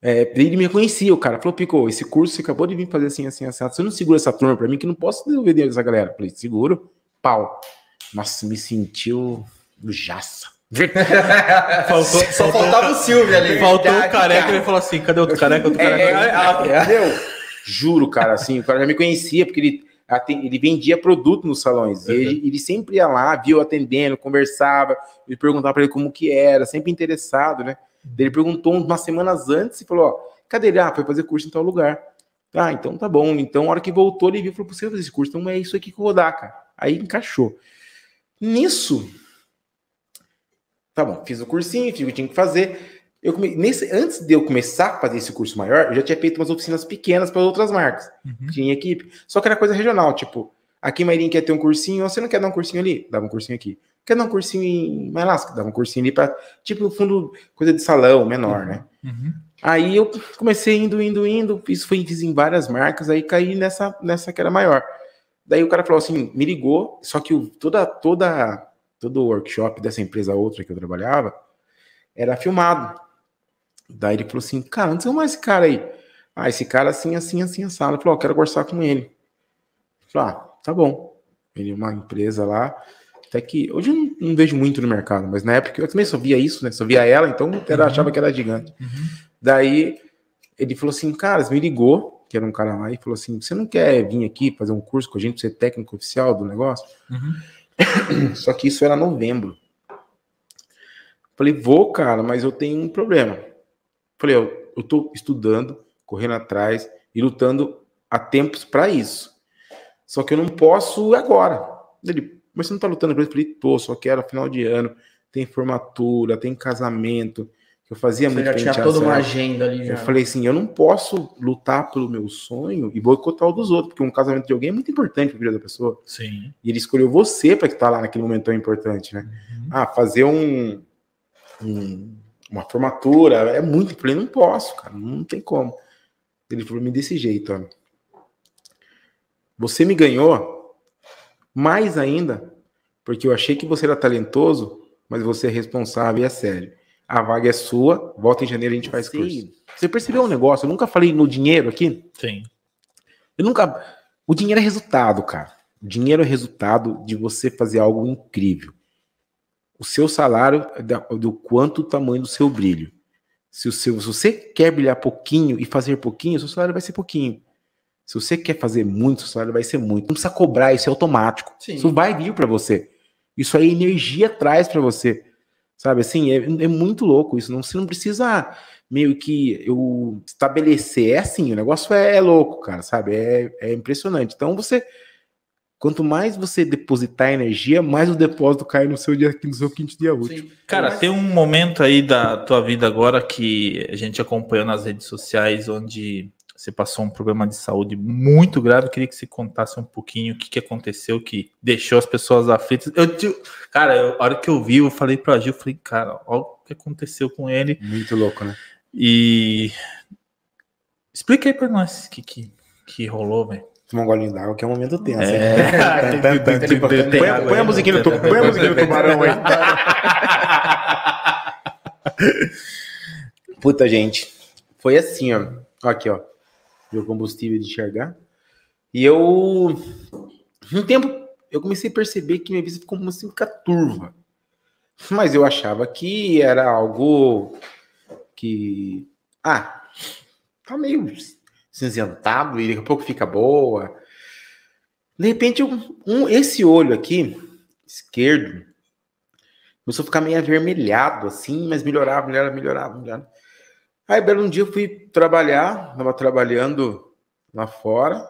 É, ele me conhecia, o cara falou: Pico, esse curso você acabou de vir fazer assim, assim, assim. Você não segura essa turma pra mim que não posso desenvolver dinheiro dessa galera. Eu falei: Seguro, pau. Nossa, me sentiu no jaça. faltou, Só faltou, faltava o Silvio ali. Faltou o careca, ele falou assim: cadê outro careca? Outro careca? É, é, é, Juro, cara, assim, o cara já me conhecia, porque ele ele vendia produto nos salões. Uhum. Ele, ele, sempre ia lá, viu atendendo, conversava, ele perguntava para ele como que era, sempre interessado, né? Ele perguntou umas semanas antes e falou: ó, cadê ele? Ah, foi fazer curso em tal lugar. Ah, então tá bom. Então, a hora que voltou, ele viu e falou: você vai fazer esse curso, então é isso aqui que eu vou dar, cara. Aí encaixou. Nisso, tá bom, fiz o cursinho, fiz o que tinha que fazer. Eu come... Nesse, antes de eu começar a fazer esse curso maior, eu já tinha feito umas oficinas pequenas para outras marcas. Uhum. Tinha equipe. Só que era coisa regional, tipo, aqui em Mairim quer ter um cursinho, você não quer dar um cursinho ali? Dava um cursinho aqui. Quer dar um cursinho em Malasca? Dava um cursinho ali para, tipo, no fundo, coisa de salão, menor, uhum. né? Uhum. Aí eu comecei indo, indo, indo, isso foi fiz em várias marcas, aí caí nessa, nessa que era maior. Daí o cara falou assim, me ligou, só que o, toda, toda, todo o workshop dessa empresa outra que eu trabalhava era filmado. Daí ele falou assim, cara, onde você arrumou esse cara aí? Ah, esse cara assim, assim, assim, assim. Ele falou, oh, quero conversar com ele. Eu falei, ah, tá bom. Ele é uma empresa lá, até que hoje eu não, não, vejo muito no mercado, mas na época eu também só via isso, né? Só via ela, então eu uhum. achava que era gigante. Uhum. Daí ele falou assim, cara, me ligou, que era um cara lá, e falou assim: você não quer vir aqui fazer um curso com a gente, ser técnico oficial do negócio? Uhum. Só que isso era novembro. Falei, vou, cara, mas eu tenho um problema. Falei, eu, tô estudando, correndo atrás e lutando há tempos para isso. Só que eu não posso agora. Ele, mas você não tá lutando para isso? Eu falei, tô, só quero final de ano, tem formatura, tem casamento. Eu fazia você muito já tinha toda uma agenda ali já. Eu falei assim, eu não posso lutar pelo meu sonho e boicotar o dos outros, porque um casamento de alguém é muito importante para a vida da pessoa. Sim. E ele escolheu você para estar lá naquele momento tão importante, né? Uhum. Ah, fazer um, um uma formatura, é muito. Eu falei, não posso, cara, não tem como. Ele falou, me desse jeito, ó. Você me ganhou mais ainda, porque eu achei que você era talentoso, mas você é responsável e é sério. A vaga é sua, volta em janeiro a gente faz Sim. curso. Você percebeu um negócio? Eu nunca falei no dinheiro aqui? Sim. Eu nunca. O dinheiro é resultado, cara. O dinheiro é resultado de você fazer algo incrível o seu salário é do quanto o tamanho do seu brilho. Se, o seu, se você quer brilhar pouquinho e fazer pouquinho, seu salário vai ser pouquinho. Se você quer fazer muito, seu salário vai ser muito. Não precisa cobrar, isso é automático. Sim. Isso vai vir para você. Isso aí energia traz para você. Sabe assim, é, é, muito louco isso. Não, você não precisa meio que eu estabelecer. É assim, o negócio é, é louco, cara, sabe? É, é impressionante. Então você Quanto mais você depositar energia, mais o depósito cai no seu dia, no seu quinto dia útil. Sim. Cara, Mas... tem um momento aí da tua vida agora que a gente acompanhou nas redes sociais, onde você passou um problema de saúde muito grave. Eu queria que você contasse um pouquinho o que, que aconteceu que deixou as pessoas aflitas. Eu, cara, eu, a hora que eu vi, eu falei pra Gil, eu falei, cara, olha o que aconteceu com ele. Muito louco, né? E explica aí pra nós o que, que, que rolou, velho. Tomar um golinho d'água, que é um momento tenso. É. Põe a musiquinha do põe a musiquinha do tubarão aí. Puta, gente. Foi assim, ó. Aqui, ó. Meu combustível de enxergar. E eu. Um tempo eu comecei a perceber que minha vista ficou assim, ficar turva. Mas eu achava que era algo que. Ah, tá meio cinzentado e daqui a pouco fica boa. De repente, um, um, esse olho aqui, esquerdo, começou a ficar meio avermelhado, assim, mas melhorava, melhorava, melhorava, melhorava. Aí, belo um dia, eu fui trabalhar, estava trabalhando lá fora,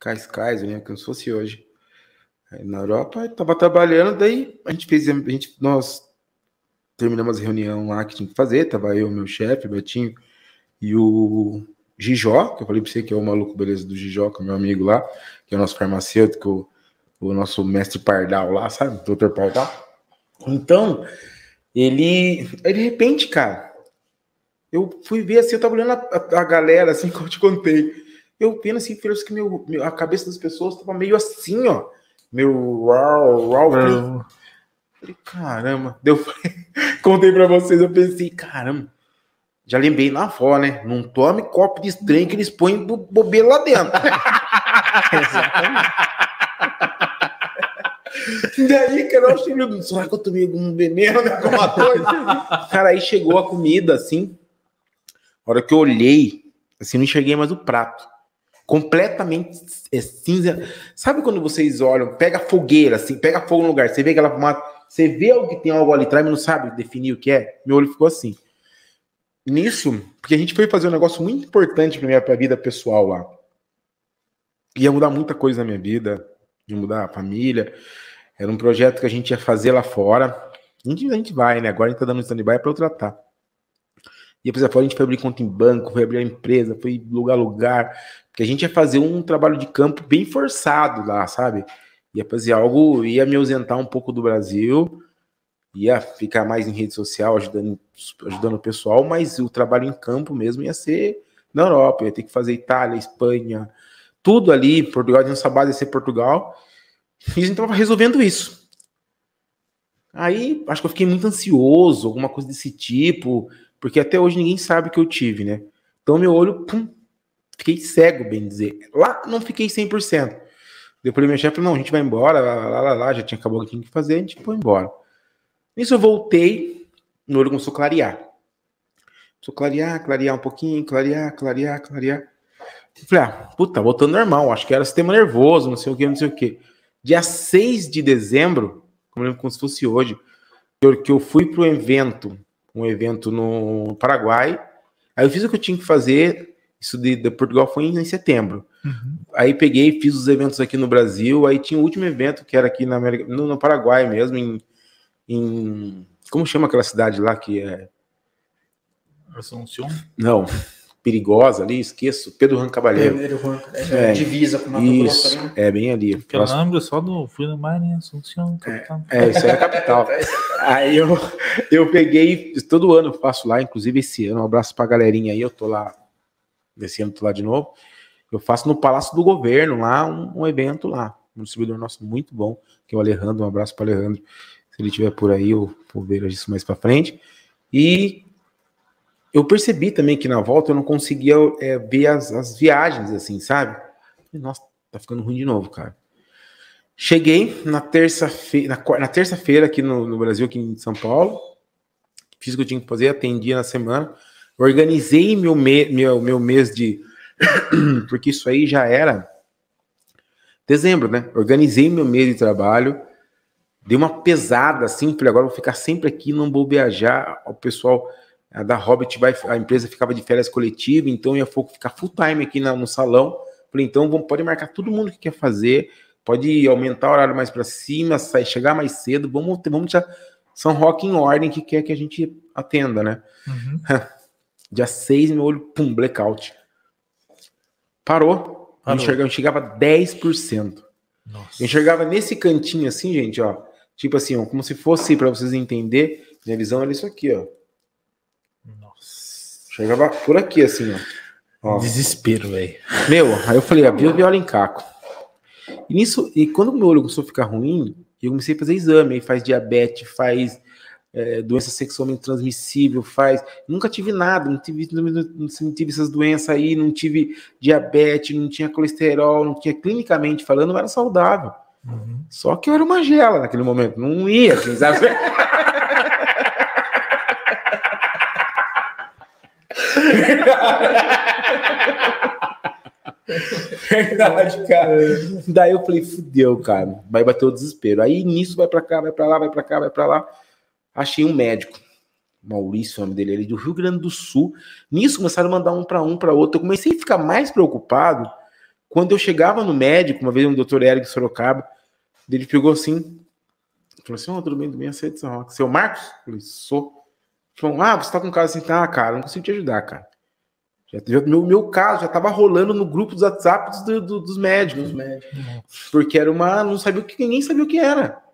Cascais, eu lembro que se fosse hoje. Aí, na Europa, estava trabalhando, daí a gente fez, a gente, nós terminamos a reunião lá que tinha que fazer, tava eu, meu chefe, Betinho, e o Gijó, que eu falei para você que é o maluco beleza do Gijó, que é meu amigo lá, que é o nosso farmacêutico, o, o nosso mestre Pardal lá, sabe? Doutor Pardal. Então, ele. Aí, de repente, cara, eu fui ver assim, eu tava olhando a, a, galera, assim, como eu te contei. Eu vendo assim, filhos, que meu, meu, a cabeça das pessoas tava meio assim, ó. Meu uau, uau. Falei, caramba. Deu, contei para vocês, eu pensei, caramba já lembrei na avó, né? Não tome copo de trem que eles põem bobeira lá dentro. Daí, cara, eu achei, será que eu tomei algum veneno, né? Alguma coisa? Cara, aí chegou a comida, assim. A hora que eu olhei, assim, não enxerguei mais o prato. Completamente é, cinza. Sabe quando vocês olham, pega fogueira, assim, pega fogo no lugar, você vê aquela fumaça, você vê que tem algo ali atrás, mas não sabe definir o que é? Meu olho ficou assim nisso, porque a gente foi fazer um negócio muito importante para minha pra vida pessoal lá. Ia mudar muita coisa na minha vida, ia mudar a família. Era um projeto que a gente ia fazer lá fora. A gente, a gente vai, né? Agora a gente tá dando stand-by para eu tratar. E, por exemplo, a gente foi abrir conta em banco, foi abrir a empresa, foi lugar lugar, porque a gente ia fazer um trabalho de campo bem forçado lá, sabe? Ia fazer algo, ia me ausentar um pouco do Brasil, ia ficar mais em rede social, ajudando, ajudando o pessoal, mas o trabalho em campo mesmo ia ser na Europa, ia ter que fazer Itália, Espanha, tudo ali, Portugal, a nossa base ia ser Portugal, e a gente estava resolvendo isso. Aí, acho que eu fiquei muito ansioso, alguma coisa desse tipo, porque até hoje ninguém sabe que eu tive, né? Então, meu olho, pum, fiquei cego, bem dizer. Lá não fiquei 100%. Depois minha chefe falou, não, a gente vai embora, lá, lá, lá, lá, já tinha acabado o que tinha que fazer, a gente foi embora. Nisso eu voltei, meu olho começou a clarear. Começou a clarear, clarear um pouquinho, clarear, clarear, clarear. Eu falei, ah, puta, voltando normal, acho que era sistema nervoso, não sei o que, não sei o que. Dia 6 de dezembro, como, como se fosse hoje, que eu fui para um evento, um evento no Paraguai, aí eu fiz o que eu tinha que fazer, isso de, de Portugal foi em, em setembro. Uhum. Aí peguei, fiz os eventos aqui no Brasil, aí tinha o último evento que era aqui na América, no, no Paraguai mesmo, em em. Como chama aquela cidade lá que é. Assunção? Não, perigosa ali, esqueço. Pedro Juan Cabalheiro. Pedro Juan, é, é, divisa com Mato Grosso. Né? É, bem ali. Porque eu lembro só do Fui no Mar em Assunção. É, é, isso é a capital. aí eu, eu peguei, todo ano eu faço lá, inclusive esse ano, um abraço pra galerinha aí, eu tô lá, esse ano tô lá de novo. Eu faço no Palácio do Governo lá, um, um evento lá. Um distribuidor nosso muito bom, que é o Alejandro, um abraço para Alejandro. Se ele estiver por aí, eu vou ver isso mais para frente. E eu percebi também que na volta eu não conseguia é, ver as, as, viagens, assim, sabe? Nossa, tá ficando ruim de novo, cara. Cheguei na terça-feira, na, na terça-feira aqui no, no, Brasil, aqui em São Paulo. Fiz o que eu tinha que fazer, atendi na semana. Organizei meu, me, meu, meu mês de. Porque isso aí já era dezembro, né? Organizei meu mês de trabalho dei uma pesada assim, falei, agora vou ficar sempre aqui, não vou viajar. O pessoal da Hobbit vai, a empresa ficava de férias coletiva, então ia ficar full time aqui na, no salão. Falei, então vamos, pode marcar todo mundo que quer fazer, pode aumentar o horário mais para cima, sair, chegar mais cedo, vamos, vamos deixar São Roque em ordem que quer que a gente atenda, né? Uhum. Dia 6, meu olho, pum, blackout. Parou. Parou. Eu enxergava 10%. Nossa. Eu enxergava nesse cantinho assim, gente, ó. Tipo assim, ó, como se fosse para vocês entenderem, minha visão era isso aqui, ó. Nossa. Chegava por aqui, assim, ó. ó. Desespero, velho. Meu, aí eu falei, abriu viola em caco. E nisso, e quando o meu olho começou a ficar ruim, eu comecei a fazer exame, aí faz diabetes, faz é, doença sexualmente transmissível, faz. Nunca tive nada, não tive, não, não tive essas doenças aí, não tive diabetes, não tinha colesterol, não tinha clinicamente falando, não era saudável. Uhum. Só que eu era uma gela naquele momento, não ia, assim, sabe? Verdade, cara. Daí eu falei, fudeu, cara. Vai bater o desespero. Aí nisso vai para cá, vai para lá, vai para cá, vai para lá. Achei um médico, Maurício, o nome dele, ele do Rio Grande do Sul. Nisso começaram a mandar um para um para outro. Eu comecei a ficar mais preocupado quando eu chegava no médico, uma vez um doutor Eric Sorocaba, ele pegou assim, falou assim: Ó, oh, tudo bem, tudo bem, aceito São Roque. Seu Marcos? Eu falei: Sou. Falou: Ah, você tá com um caso assim, tá, cara, não consigo te ajudar, cara. Já, já, meu, meu caso já tava rolando no grupo dos WhatsApp do, do, dos médicos. Dos médicos. Porque era uma. Não sabia o que, ninguém sabia o que era.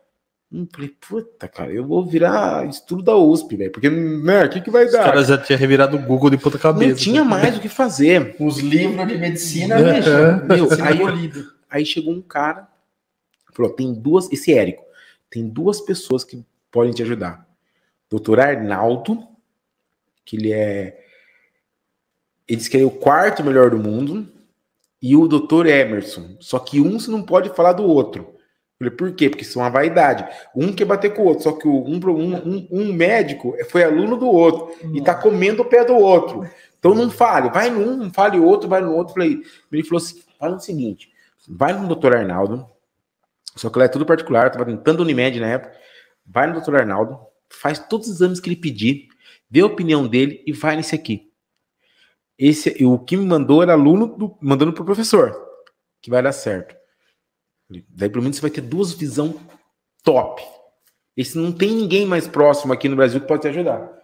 Eu falei, puta, cara, eu vou virar estudo da USP, velho. Porque, né, o que, que vai dar? Os caras já tinham revirado o Google de puta cabeça. Não tinha mais o que fazer. Os livros de medicina, né? Meu, aí, aí chegou um cara Falou: tem duas, esse Érico, tem duas pessoas que podem te ajudar. Doutor Arnaldo, que ele é. Ele disse que ele é o quarto melhor do mundo, e o doutor Emerson. Só que um você não pode falar do outro. Eu falei, por quê? Porque isso é uma vaidade. Um quer bater com o outro, só que um, um, um médico foi aluno do outro e tá comendo o pé do outro. Então não fale, vai num, fale outro, vai no outro. Falei, ele falou assim: fala o seguinte, vai no doutor Arnaldo, só que lá é tudo particular, eu tava tentando Unimed na época. Vai no Dr. Arnaldo, faz todos os exames que ele pedir, vê a opinião dele e vai nesse aqui. Esse, o que me mandou era aluno do, mandando pro professor, que vai dar certo. Daí pelo menos você vai ter duas visão top. Esse não tem ninguém mais próximo aqui no Brasil que pode te ajudar.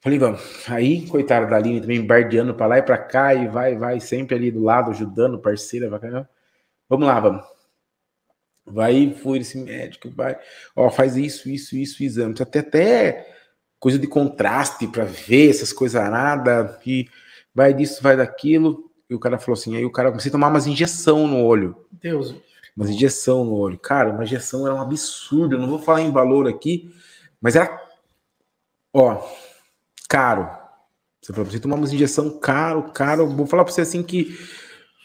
Falei, vamos. Aí, coitado da Aline também, bardeando pra lá e pra cá, e vai, vai, sempre ali do lado, ajudando, parceira, bacana. Vamos lá, vamos. Vai, foi esse médico, vai. Ó, faz isso, isso, isso, exame. Até, até coisa de contraste para ver essas coisas nada, e vai disso, vai daquilo. E o cara falou assim, aí o cara comecei a tomar umas injeção no olho. Deus. Umas injeção no olho. Cara, uma injeção era um absurdo. Eu não vou falar em valor aqui, mas era. Ó, caro. Você falou, você tomar uma injeção caro, caro. Vou falar para você assim que.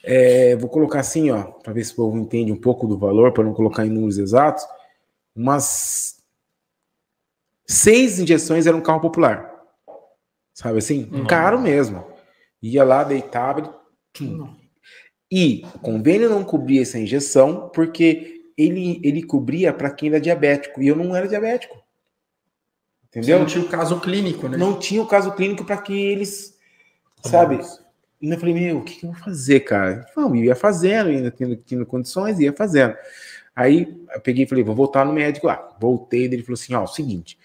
É, vou colocar assim, ó, para ver se o povo entende um pouco do valor, para não colocar em números exatos. Umas seis injeções era um carro popular. Sabe assim? Uhum. Caro mesmo. Ia lá, deitava. E o convênio não cobria essa injeção porque ele, ele cobria para quem era diabético. E eu não era diabético. Entendeu? Você não tinha o caso clínico, né? Não tinha o caso clínico para que eles. Sabe? E eu falei, meu, o que, que, eu vou fazer, cara? Não, ia fazendo, ainda tendo, tendo condições, ia fazendo. Aí eu peguei e falei, vou voltar no médico lá. Voltei, ele falou assim: ó, o seguinte,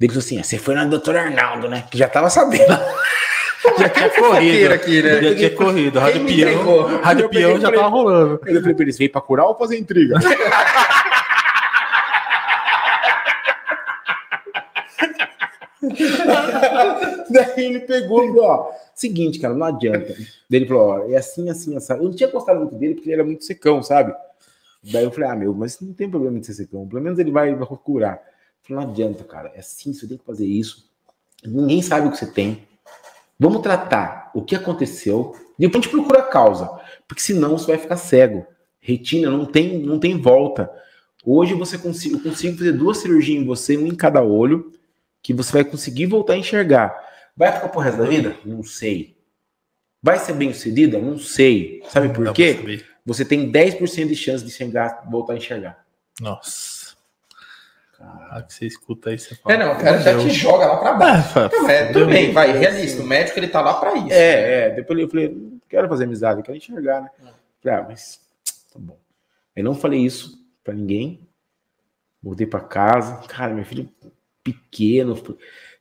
ele falou assim: você foi na doutora Arnaldo, né? Que já tava sabendo. já tinha corrido aqui, né? Já tinha corrido. Rádio Peão, Rádio Peão já tava rolando. Eu falei pra eles: veio pra curar ou fazer intriga? Daí ele pegou e falou: ó, seguinte, cara, não adianta. Daí ele falou: ó, é assim, assim, assim. Eu não tinha gostado muito dele porque ele era muito secão, sabe? Daí eu falei: ah, meu, mas não tem problema de ser secão. Pelo menos ele vai, vai curar. Falei, não adianta, cara. É assim, você tem que fazer isso. Ninguém sabe o que você tem. Vamos tratar o que aconteceu. Depois a gente procura a causa. Porque senão você vai ficar cego. Retina não tem, não tem volta. Hoje você consigo, eu consigo fazer duas cirurgias em você, um em cada olho, que você vai conseguir voltar a enxergar. Vai ficar pro resto da vida? Não sei. Vai ser bem sucedida? Não sei. Sabe por quê? Você tem 10% de chance de enxergar, voltar a enxergar. Nossa. Ah, que você escuta aí, você fala. É, não, o cara já Deus. te joga lá pra baixo. Ah, não, é, tudo bem, vai, realista. O médico ele tá lá pra isso. É, é. Depois eu falei, não quero fazer amizade, eu quero enxergar, né? Falei, ah, mas tá bom. Eu não falei isso pra ninguém. Voltei pra casa. Cara, meu filho pequeno.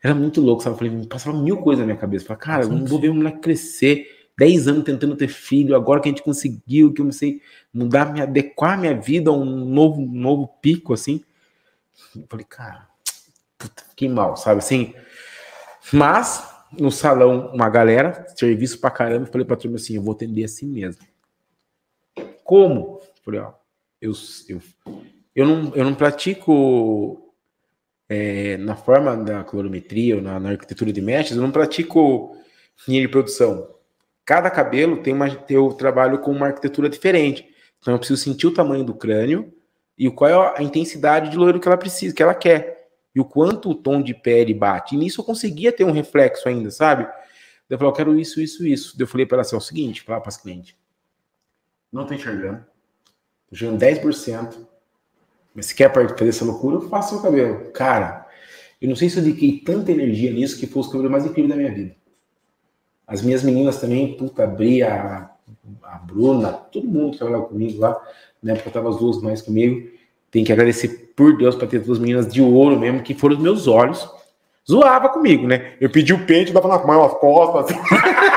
Era muito louco, sabe? Eu falei, passava mil coisas na minha cabeça. Eu falei, cara, eu não vou ver um moleque crescer. Dez anos tentando ter filho, agora que a gente conseguiu, que eu não sei mudar, me adequar minha vida a um novo, novo pico, assim. Eu falei, cara, puta, fiquei mal, sabe assim? Mas, no salão, uma galera, serviço pra caramba, falei pra turma assim, eu vou atender assim mesmo. Como? Falei, ó, eu, eu, eu, não, eu não pratico é, na forma da colorimetria ou na, na, arquitetura de mechas, eu não pratico linha de produção. Cada cabelo tem uma, eu trabalho com uma arquitetura diferente. Então eu preciso sentir o tamanho do crânio e qual é a intensidade de loiro que ela precisa, que ela quer. E o quanto o tom de pele bate. E nisso eu conseguia ter um reflexo ainda, sabe? Eu falei, eu quero isso, isso, isso. Eu falei para ela assim, é o seguinte, falar para as clientes. Não tô enxergando. Tô enxergando 10%. Mas se quer fazer essa loucura, faça seu cabelo. Cara, eu não sei se eu dediquei tanta energia nisso que foi o cabelo mais incrível da minha vida. As minhas meninas também, puta, abri a, a Bruna, todo mundo que trabalhava comigo lá né? Porque tava as duas mães comigo. Tem que agradecer por Deus para ter duas meninas de ouro mesmo, que foram os meus olhos. Zoava comigo, né? Eu pedi o pente, dava na mão, as costas. Assim.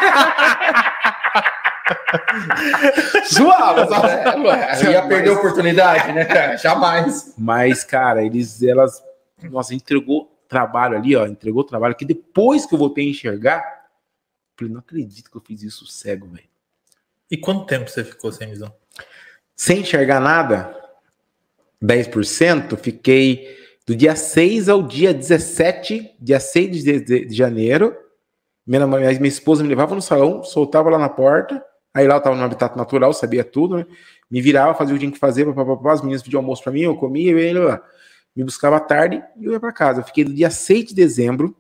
Zoava, sabe? É, ia perder a oportunidade, né, cara? Jamais. Mas, cara, eles, elas, nossa, entregou trabalho ali, ó, entregou trabalho que depois que eu voltei a enxergar, eu falei, não acredito que eu fiz isso cego, velho. E quanto tempo você ficou sem visão? sem enxergar nada, 10%, fiquei do dia 6 ao dia 17, dia 6 de, de, de janeiro. Minha, minha, minha, esposa me levava no salão, soltava lá na porta, aí lá eu tava no habitat natural, sabia tudo, né? Me virava, fazia o que tinha que fazer, papapá, as meninas pediam almoço para mim, eu comia, e lá. Me buscava à tarde e eu ia para casa. Eu fiquei do dia 6 de dezembro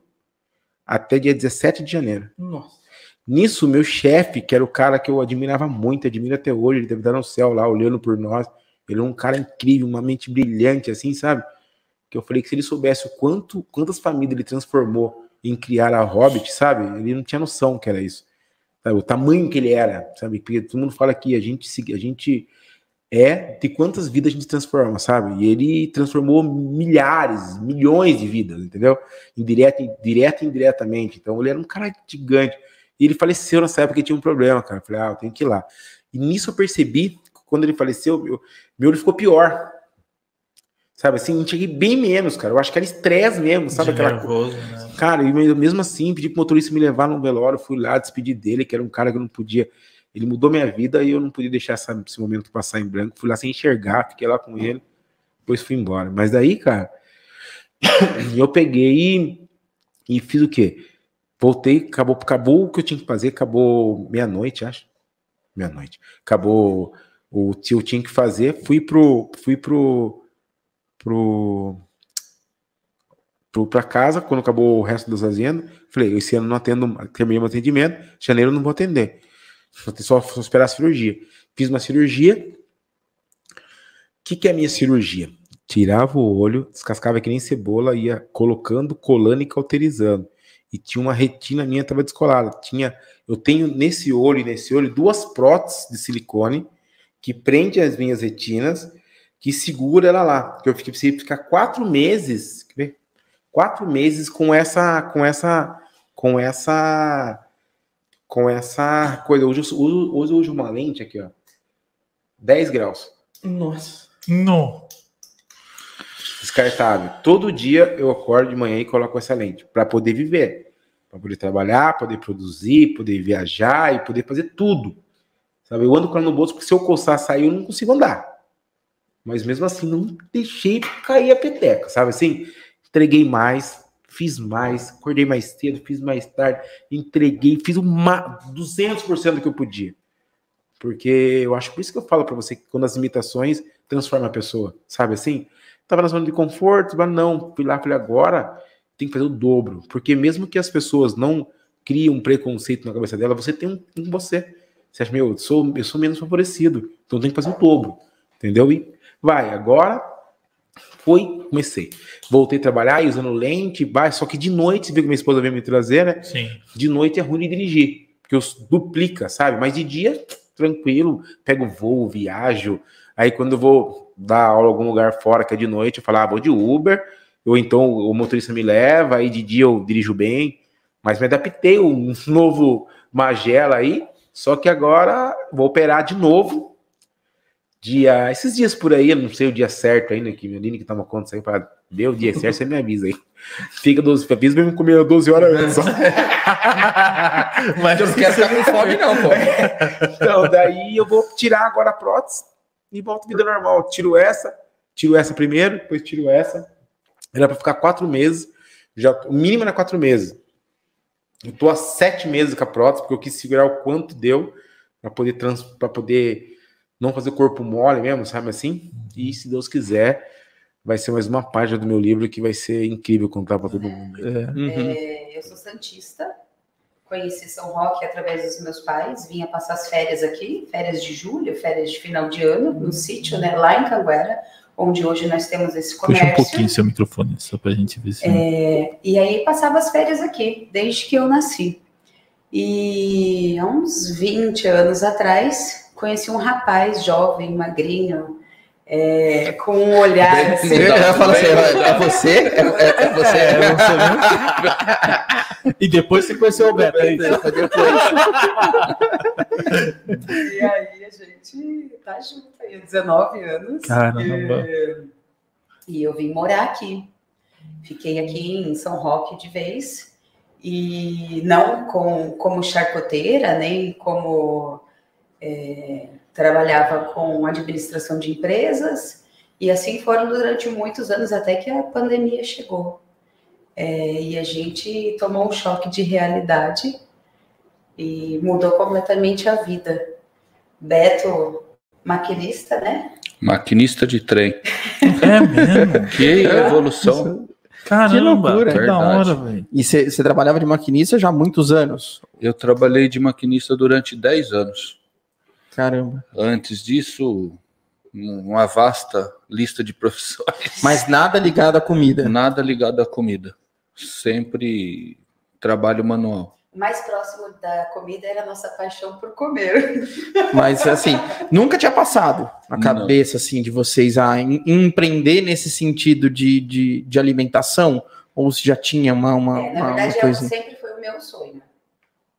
até dia 17 de janeiro. Nossa. Nisso, meu chefe, que era o cara que eu admirava muito, admiro até hoje, ele deve estar no céu lá, olhando por nós. Ele é um cara incrível, uma mente brilhante, assim, sabe? Que eu falei que se ele soubesse o quanto, quantas famílias ele transformou em criar a Hobbit, sabe? Ele não tinha noção que era isso. Sabe? O tamanho que ele era, sabe? Porque todo mundo fala que a gente, a gente é de quantas vidas a gente transforma, sabe? E ele transformou milhares, milhões de vidas, entendeu? Indireta, direta e indiretamente. Então ele era um cara gigante. E ele faleceu nessa época que tinha um problema, cara. Eu falei, ah, eu tenho que ir lá. E nisso eu percebi, quando ele faleceu, meu, meu olho ficou pior. Sabe assim, enxerguei bem menos, cara. Eu acho que era estresse mesmo, sabe? De aquela nervoso, né? Cara, e mesmo assim, pedi pro motorista me levar no velório, fui lá, despedi dele, que era um cara que eu não podia. Ele mudou minha vida e eu não podia deixar essa, esse momento passar em branco. Fui lá sem enxergar, fiquei lá com ele, depois fui embora. Mas daí, cara, eu peguei e, e fiz o quê? Voltei, acabou, acabou o que eu tinha que fazer, acabou meia-noite, acho. Meia-noite. Acabou o que eu tinha que fazer, fui pro. Fui pro. Pro pra casa, quando acabou o resto das agendas, falei, esse ano não atendo, terminei meu atendimento, janeiro não vou atender. Só, só esperar a cirurgia. Fiz uma cirurgia. O que, que é a minha cirurgia? Tirava o olho, descascava que nem cebola, ia colocando, colando e cauterizando. E tinha uma retina minha estava descolada. Tinha, eu tenho nesse olho e nesse olho duas próteses de silicone que prende as minhas retinas, que segura ela lá. Que eu fiquei precisei ficar quatro meses, quer ver? quatro meses com essa, com essa, com essa, com essa coisa. Hoje eu uso, hoje eu uso uma lente aqui, ó, 10 graus. Nossa. Não. Descartável. Todo dia eu acordo de manhã e coloco essa lente para poder viver, para poder trabalhar, poder produzir, poder viajar e poder fazer tudo. Sabe? Eu ando com ela no bolso porque se eu coçar sair eu não consigo andar. Mas mesmo assim não deixei cair a peteca, sabe assim? Entreguei mais, fiz mais, acordei mais cedo, fiz mais tarde, entreguei, fiz uma 200% do que eu podia. Porque eu acho por isso que eu falo para você que quando as imitações transformam a pessoa, sabe assim? Tava na zona de conforto, mas não, fui lá, falei agora tem que fazer o dobro, porque mesmo que as pessoas não criem um preconceito na cabeça dela, você tem um em você. Você acha, meu, eu sou, eu sou menos favorecido, então tem que fazer o dobro, entendeu? E vai, agora foi, comecei. Voltei a trabalhar usando lente, vai, só que de noite, você viu que minha esposa veio me trazer, né? Sim. De noite é ruim de dirigir, porque eu duplica, sabe? Mas de dia, tranquilo, pego voo, viajo. Aí quando eu vou dar aula em algum lugar fora que é de noite, eu falo, ah, vou de Uber, ou então o motorista me leva, aí de dia eu dirijo bem. Mas me adaptei um novo Magela aí, só que agora vou operar de novo dia, esses dias por aí, eu não sei o dia certo ainda, que minha Aline que toma conta aí para ver o dia certo, você me avisa aí. Fica 12, avisa pra me comer 12 horas antes. Só. Mas eu não quero ficar com fome, não, pô. Então, daí eu vou tirar agora a prótese e volto vida normal. Tiro essa, tiro essa primeiro, depois tiro essa. Era para ficar quatro meses, já, o mínimo era quatro meses. Eu tô há sete meses com a prótese, porque eu quis segurar o quanto deu para poder, trans, poder não fazer corpo mole mesmo, sabe assim? E se Deus quiser, vai ser mais uma página do meu livro que vai ser incrível contar para todo mundo. É. Uhum. É, eu sou santista, conheci São Roque através dos meus pais, vinha passar as férias aqui, férias de julho, férias de final de ano, no sítio, né, lá em Canguera, onde hoje nós temos esse comércio. Puxa um pouquinho seu microfone, só para a gente ver se... É, e aí passava as férias aqui, desde que eu nasci. E há uns 20 anos atrás, conheci um rapaz jovem, magrinho, é, com um olhar assim. Eu ia falar assim, é você? É, é, é você? É e depois você conheceu o Beto. É e aí a gente tá junto aí, 19 anos. Caramba. E, e eu vim morar aqui. Fiquei aqui em São Roque de vez. E não com, como charcoteira, nem como é, trabalhava com administração de empresas, e assim foram durante muitos anos, até que a pandemia chegou. É, e a gente tomou um choque de realidade e mudou completamente a vida. Beto, maquinista, né? Maquinista de trem. É mesmo? Que evolução. Caramba, Que loucura, que da hora, velho. E você trabalhava de maquinista já há muitos anos. Eu trabalhei de maquinista durante 10 anos. Caramba. Antes disso, uma vasta lista de profissões. Mas nada ligado à comida. Nada ligado à comida. Sempre trabalho manual. mais próximo da comida era a nossa paixão por comer. Mas assim, nunca tinha passado na Não. cabeça assim de vocês a em- empreender nesse sentido de, de, de alimentação? Ou se já tinha uma, uma, É, na uma- uma verdade, é, coisa? sempre foi o meu sonho.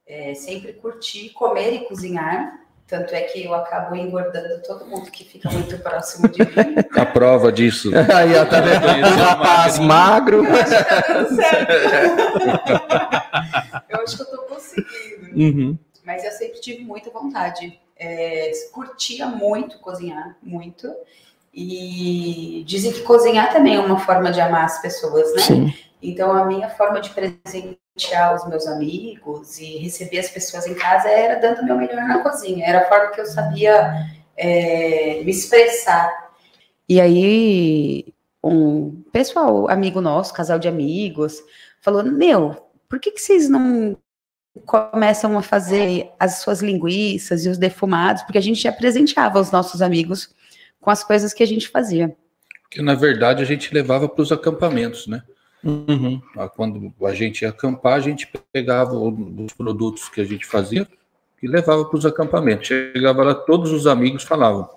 É, sempre curti comer e cozinhar. Tanto é que eu acabo engordando todo mundo que fica muito próximo de mim. A prova disso. Aí, ó, tá vendo? O rapaz magrinho. magro. Eu acho que tá eu acho que eu tô conseguindo. Uhum. Mas eu sempre tive muita vontade. É, curtia muito cozinhar, muito. E dizem que cozinhar também é uma forma de amar as pessoas, né? Sim. Então, a minha forma de presentear os meus amigos e receber as pessoas em casa era dando o meu melhor na cozinha. Era a forma que eu sabia é, me expressar. E aí, um pessoal, amigo nosso, casal de amigos, falou: Meu, por que, que vocês não começam a fazer as suas linguiças e os defumados? Porque a gente já presenteava os nossos amigos com as coisas que a gente fazia. Que na verdade a gente levava para os acampamentos, né? Uhum. Ah, Quando a gente ia acampar, a gente pegava os produtos que a gente fazia e levava para os acampamentos. Chegava lá, todos os amigos falavam: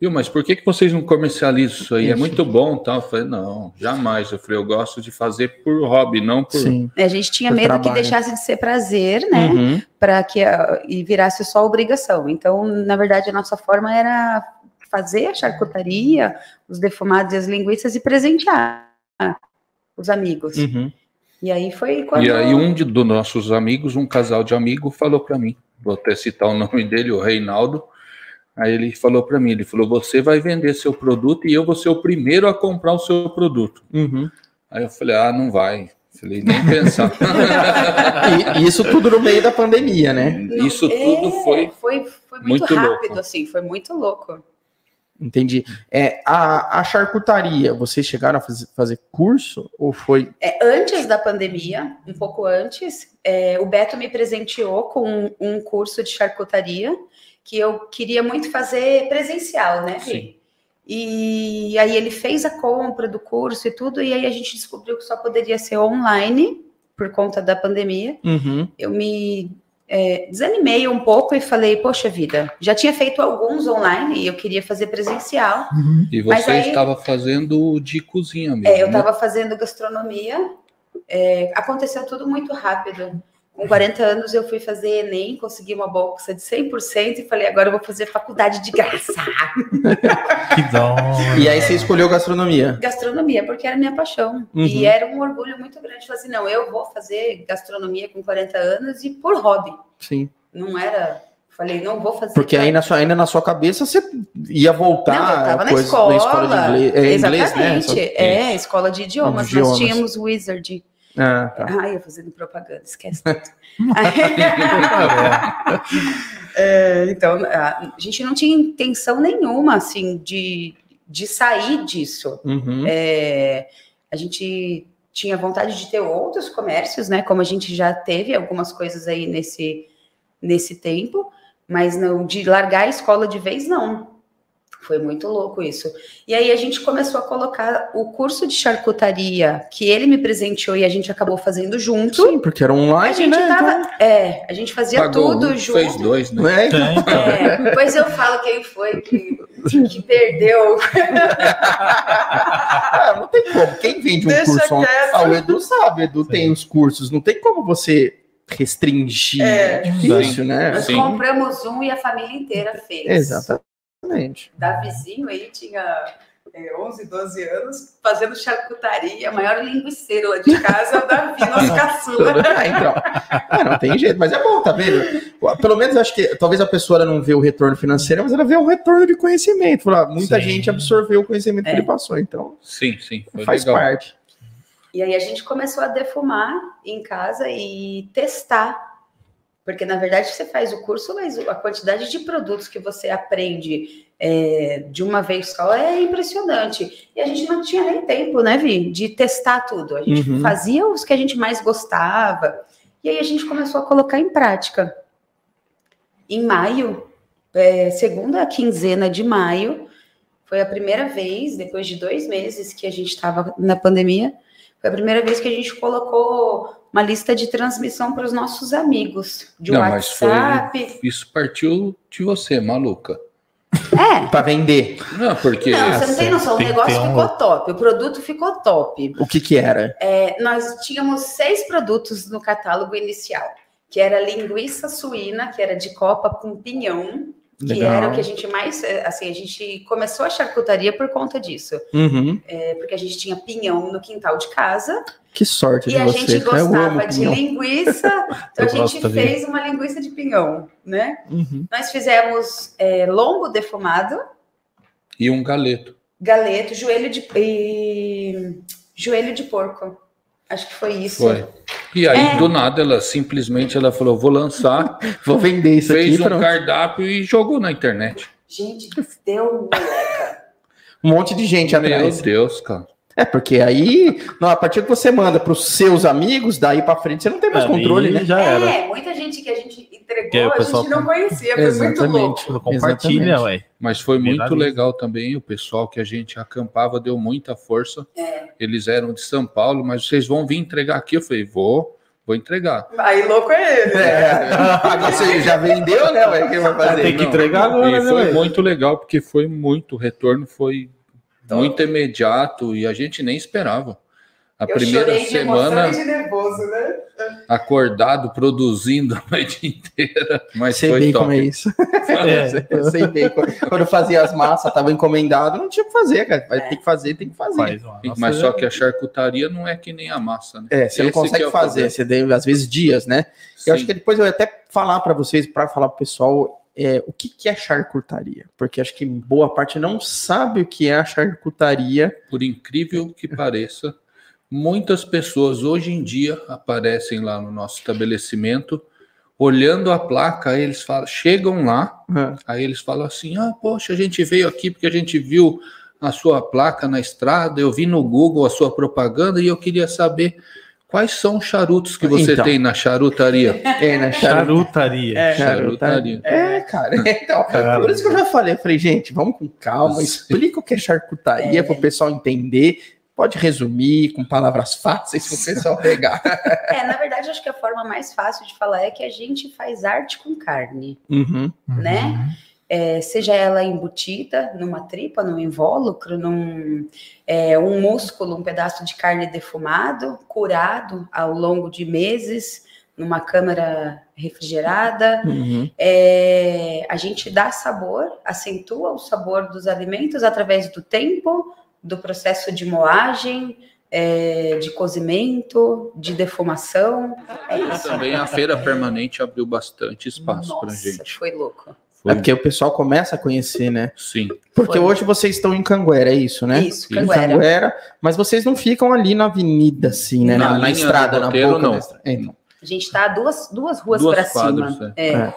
Viu, mas por que, que vocês não comercializam isso aí? É Isso. muito bom. Tal. Eu falei: Não, jamais. Eu falei: Eu gosto de fazer por hobby, não por. Sim. A gente tinha Por medo trabalho. que deixasse de ser prazer, né? Uhum. Para que e virasse só obrigação. Então, na verdade, a nossa forma era fazer a charcutaria, os defumados e as linguiças e presentear os amigos. Uhum. E aí foi quando E aí um de, dos nossos amigos, um casal de amigos, falou para mim, vou até citar o nome dele, o Reinaldo. Aí ele falou para mim, ele falou: "Você vai vender seu produto e eu vou ser o primeiro a comprar o seu produto". Uhum. Aí eu falei: "Ah, não vai". Falei: "Nem pensar". E, e isso tudo no meio da pandemia, né? Isso É, tudo foi foi, foi muito, muito rápido, louco. assim, foi muito louco. Entendi. É, a, a charcutaria, vocês chegaram a fazer, fazer curso ou foi. É, antes da pandemia, um pouco antes, é, o Beto me presenteou com um, um curso de charcutaria que eu queria muito fazer presencial, né? Sim. E aí ele fez a compra do curso e tudo, e aí a gente descobriu que só poderia ser online por conta da pandemia. Uhum. Eu me é, desanimei um pouco e falei, poxa vida, já tinha feito alguns online e eu queria fazer presencial. e Mas você aí- estava fazendo de cozinha mesmo. É, eu né? estava fazendo gastronomia, é, aconteceu tudo muito rápido. Com 40 anos eu fui fazer Enem, consegui uma bolsa de 100% e falei, agora eu vou fazer faculdade de graça. Que dó. E aí você escolheu gastronomia. Gastronomia, porque era minha paixão. Uhum. E era um orgulho muito grande. Falei assim, não, eu vou fazer gastronomia com 40 anos e por hobby. Sim. Não era... Falei, não vou fazer... Porque aí na sua, ainda na sua cabeça você ia voltar. Não, eu tava na coisa- escola. de inglês. É, inglês, né? Exatamente. Só- É, escola de idiomas. Idiomas. Nós tínhamos Wizard. Ah, tá. Ai, eu fazendo propaganda, esquece tudo. É, então, a gente não tinha intenção nenhuma, assim, de, de sair disso. Uhum. É, a gente tinha vontade de ter outros comércios, né? Como a gente já teve algumas coisas aí nesse, nesse tempo, mas não de largar a escola de vez, não. Foi muito louco isso. E aí a gente começou a colocar o curso de charcutaria que ele me presenteou e a gente acabou fazendo junto. Sim, porque era A online, gente né? tava, é, a gente fazia Pagou tudo um, junto. fez dois, Então, né? é, então. É, depois eu falo quem foi que, que perdeu. ah, não tem como. Quem vende um Deixa curso quieto. Ah, o Edu sabe, o Edu tem os cursos. Não tem como você restringir. É. É difícil, né? Nós Sim. compramos um e a família inteira fez. Exatamente. Davizinho aí tinha é, 11, 12 anos, fazendo charcutaria, a maior linguiceiro lá de casa é o Davi, nosso caçula. Ah, então. Ah, não tem jeito, mas é bom, tá vendo? Pelo menos acho que talvez a pessoa não vê o retorno financeiro, mas ela vê o retorno de conhecimento. Muita Sim. gente absorveu o conhecimento É. que ele passou, então Sim, sim. Foi faz legal. parte. E aí a gente começou a defumar em casa e testar. Porque, na verdade, você faz o curso, mas a quantidade de produtos que você aprende é, de uma vez só é impressionante. E a gente não tinha nem tempo, né, Vi, de testar tudo. A gente Uhum. fazia os que a gente mais gostava. E aí a gente começou a colocar em prática. Em maio, é, segunda quinzena de maio, foi a primeira vez, depois de dois meses que a gente estava na pandemia, Foi a primeira vez que a gente colocou uma lista de transmissão para os nossos amigos de Não, WhatsApp. mas foi, isso partiu de você, maluca. É. Pra vender. Não, porque Não, você não tem noção, o tem que negócio um- ficou top, o produto ficou top. O que que era? É, nós tínhamos seis produtos no catálogo inicial, que era linguiça suína, que era de copa com pinhão, que Legal. era o que a gente mais, é, assim, a gente começou a charcutaria por conta disso, Uhum. é, porque a gente tinha pinhão no quintal de casa Que sorte e de a você. gente amo gostava de pinhão. linguiça, então Eu a gente fez uma linguiça de pinhão, né? Uhum. Nós fizemos é, lombo defumado, e um galeto. galeto, joelho de e joelho de porco. Acho que foi isso. Foi. E aí, É. do nada, ela simplesmente ela falou: vou lançar, Vou vender isso fez aqui um para cardápio e jogou na internet. Gente, deu moleca. um monte de gente Meu atrás. Deus, cara. É, porque aí, não, a partir que você manda pros seus amigos, daí pra frente você não tem mais Ali controle, né? Já era. É, muita gente que a gente entregou, Que aí o a pessoal- gente não conhecia, foi muito Exatamente. louco. Compartilha, Exatamente. ué. Mas foi muito Viraliza. legal também. O pessoal que a gente acampava deu muita força. É. Eles eram de São Paulo, mas vocês vão vir entregar aqui? Eu falei: vou, vou entregar. Aí louco é ele. É, agora você já vendeu, né? Ué, vai fazer? Tem que entregar agora, E né, foi muito legal, porque foi muito, o retorno foi muito imediato e a gente nem esperava. A Eu primeira de semana e de nervoso, né? acordado, produzindo a noite inteira, mas Sei foi bem top. como é isso. É. Eu sei bem. Quando eu fazia as massas, tava encomendado, não tinha o que fazer, cara. Vai É. ter que fazer, tem que fazer. Faz Mas só que a charcutaria não é que nem a massa, né? É, você não Esse que consegue é o fazer, você deve, às vezes, dias, né? Eu acho que depois eu ia até falar para vocês, para falar pro pessoal, é, o que, que é charcutaria. Porque acho que boa parte não sabe o que é a charcutaria. por incrível que pareça, muitas pessoas hoje em dia aparecem lá no nosso estabelecimento, olhando a placa, aí eles falam, chegam lá, Ah, aí eles falam assim: ah, poxa, a gente veio aqui porque a gente viu a sua placa na estrada, eu vi no Google a sua propaganda e eu queria saber quais são os charutos que você Então. tem na charutaria. É? Charu... Charutaria. É, Charutaria. É, cara. Então, Cara. por isso que eu já falei, eu falei, gente, vamos com calma, explica o que é charcutaria É. para o pessoal entender. Pode resumir com palavras fáceis para o pessoal pegar. É, na verdade, acho que a forma mais fácil de falar é que a gente faz arte com carne, Uhum. né? É, seja ela embutida numa tripa, num invólucro, num é, um músculo, um pedaço de carne defumado, curado ao longo de meses, numa câmara refrigerada. Uhum. É, a gente dá sabor, acentua o sabor dos alimentos através do tempo, do processo de moagem, é, de cozimento, de defumação. É E isso. também a feira permanente abriu bastante espaço para Nossa, gente. foi louco. É porque o pessoal começa a conhecer, né? Sim. Porque Foi. hoje vocês estão em Canguera, é isso, né? Isso, Em Canguera. Canguera, mas vocês não ficam ali na avenida, assim, né? Na Na, na estrada, na roteiro, boca não. É, então. A gente está duas, duas ruas Duas para cima. é. É. É.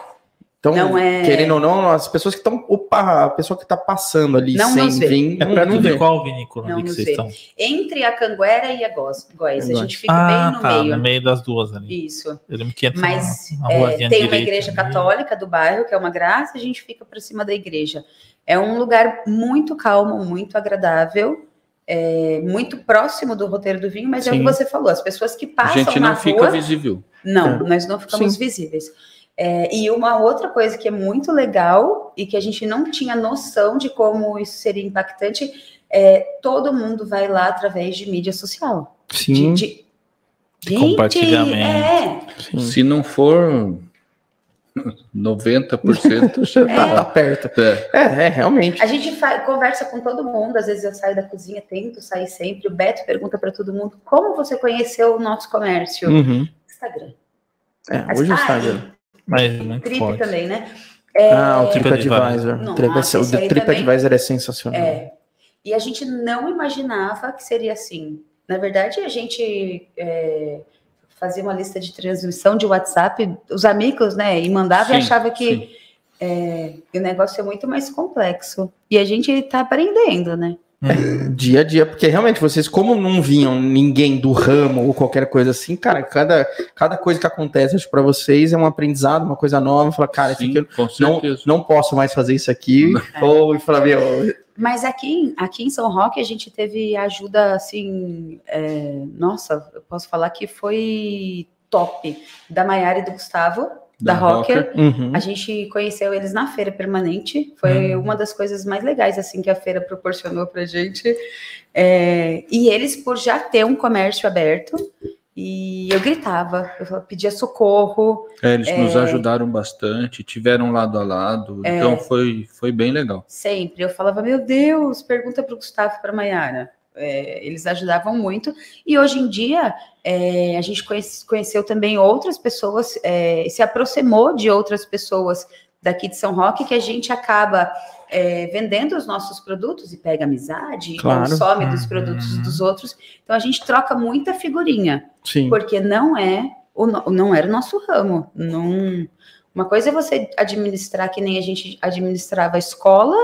Então, Não é- querendo ou não, as pessoas que estão. Opa, a pessoa que está passando ali Não sem vir. É não- perto não de vê. qual vinícola Não ali que vocês vê. estão? Entre a Canguera e a Góis. A gente fica Ah, bem no tá, meio. no meio das duas ali. Isso. Eu lembro que entra Mas na, na é, tem uma igreja ali. católica do bairro, que é uma graça, a gente fica para cima da igreja. É um lugar muito calmo, muito agradável, é, muito próximo do roteiro do vinho, mas é o Sim. que você falou, as pessoas que A passam gente na não fica rua, visível. não, nós não ficamos Sim. visíveis. É, e uma outra coisa que é muito legal e que a gente não tinha noção de como isso seria impactante é todo mundo vai lá através de mídia social. Sim. De, de... Compartilhamento. é. Se não for 90%, já Tá, tá. tá perto. É. É, é, realmente. A gente conversa com todo mundo, às vezes eu saio da cozinha, tento sair sempre. O Beto pergunta para todo mundo como você conheceu o nosso comércio. Uhum. Instagram. É, hoje o ah, Instagram. Mas muito Trip forte. também, né? É, Ah, o TripAdvisor. Nossa, O TripAdvisor é sensacional. é. E a gente não imaginava que seria assim. Na verdade, a gente é, fazia uma lista de transmissão de WhatsApp, os amigos, né? E mandava e Sim, achava que é, o negócio é muito mais complexo. E a gente está aprendendo, né? Dia a dia, porque realmente vocês, como não vinham ninguém do ramo ou qualquer coisa assim, cara, cada, cada coisa que acontece pra vocês é um aprendizado, uma coisa nova. Fala, cara, isso Sim, eu não, não posso mais fazer isso aqui. É. Ou falar, meu, Mas aqui, aqui em São Roque a gente teve ajuda assim, é, nossa, eu posso falar que foi top da Maiara e do Gustavo, da, da Rocker. Uhum. A gente conheceu eles na feira permanente. Foi uhum. uma das coisas mais legais assim que a feira proporcionou para gente. É, e eles, por já ter um comércio aberto, e eu gritava, eu pedia socorro. É, eles é, nos ajudaram bastante, tiveram lado a lado, é, então foi, foi bem legal. Sempre, eu falava, meu Deus, pergunta para o Gustavo para a Maiara. É, eles ajudavam muito, e hoje em dia é, a gente conhece, conheceu também outras pessoas, é, se aproximou de outras pessoas daqui de São Roque, que a gente acaba é, vendendo os nossos produtos e pega amizade claro. e consome dos produtos dos outros. Então a gente troca muita figurinha, Sim. porque não é o não era o nosso ramo. Não, uma coisa é você administrar que nem a gente administrava a escola,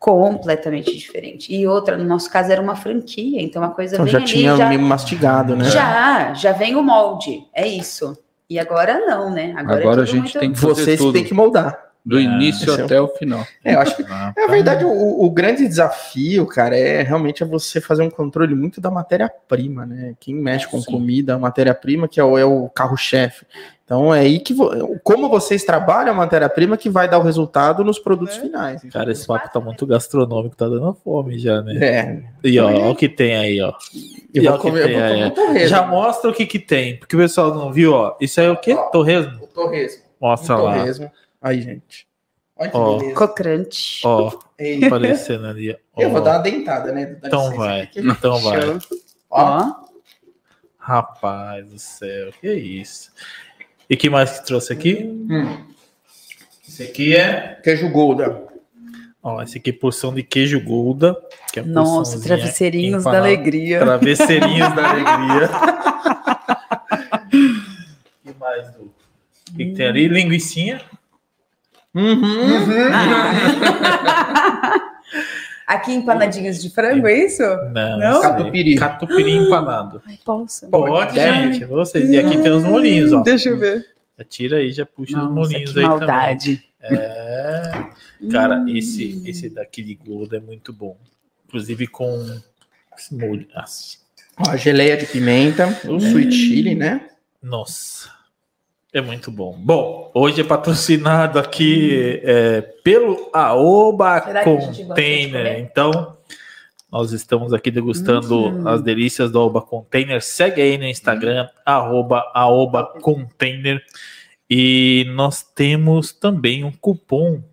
completamente diferente. E outra, no nosso caso, era uma franquia, então a coisa então, já ali, tinha já, meio mastigado, né? Já, já vem o molde, é isso. E agora não, né? Agora, é agora é a gente muito... tem que Vocês têm que moldar. Do é, início até é o... o final. É, eu acho que, ah, na verdade, o, o, grande desafio, cara, é realmente é você fazer um controle muito da matéria-prima, né? Quem mexe com Sim. comida, a matéria-prima, que é o, é o carro-chefe. Então é aí que como vocês trabalham a matéria-prima que vai dar o resultado nos produtos é. finais. Cara, esse papo tá muito gastronômico, tá dando fome já, né? É. E ó, ó o que tem aí, ó. Eu e vou comer, eu vou comer Já mostra o que que tem, porque o pessoal não viu, ó. Isso aí é o que? Torresmo? O torresmo. Mostra um lá. Aí, gente. Olha que ó, beleza. Cocrante. Ó, Ei. aparecendo ali. Ó. Eu vou dar uma dentada, né? Então vai. Então vai. Ó. Rapaz do céu, que isso. E que mais que trouxe aqui? Hum. Esse aqui é. Queijo Golda. Ó, esse aqui é porção de queijo Golda. Que é Nossa, travesseirinhos empanada. da alegria. Travesseirinhos da alegria. que mais, Du? O que, que tem ali? Linguiçinha. Uhum. uhum. Aqui empanadinhos de frango, é isso? Não, não? Catupiry. Catupiry empanado. Ai, posso? Pode, gente. Vocês. E aqui tem os molinhos, ó. Deixa eu ver. Já tira aí, já puxa Nossa, os molinhos aí maldade. também. É. Cara, hum. esse, esse daqui de Golda é muito bom. Inclusive com esse molho. Nossa. Ó, a geleia de pimenta, o hum. sweet chili, né? Nossa. É muito bom. Bom, hoje é patrocinado aqui é, pelo Aoba Container. Então, nós estamos aqui degustando uhum. as delícias do Aoba Container. Segue aí no Instagram, arroba Aoba Container. E nós temos também um cupom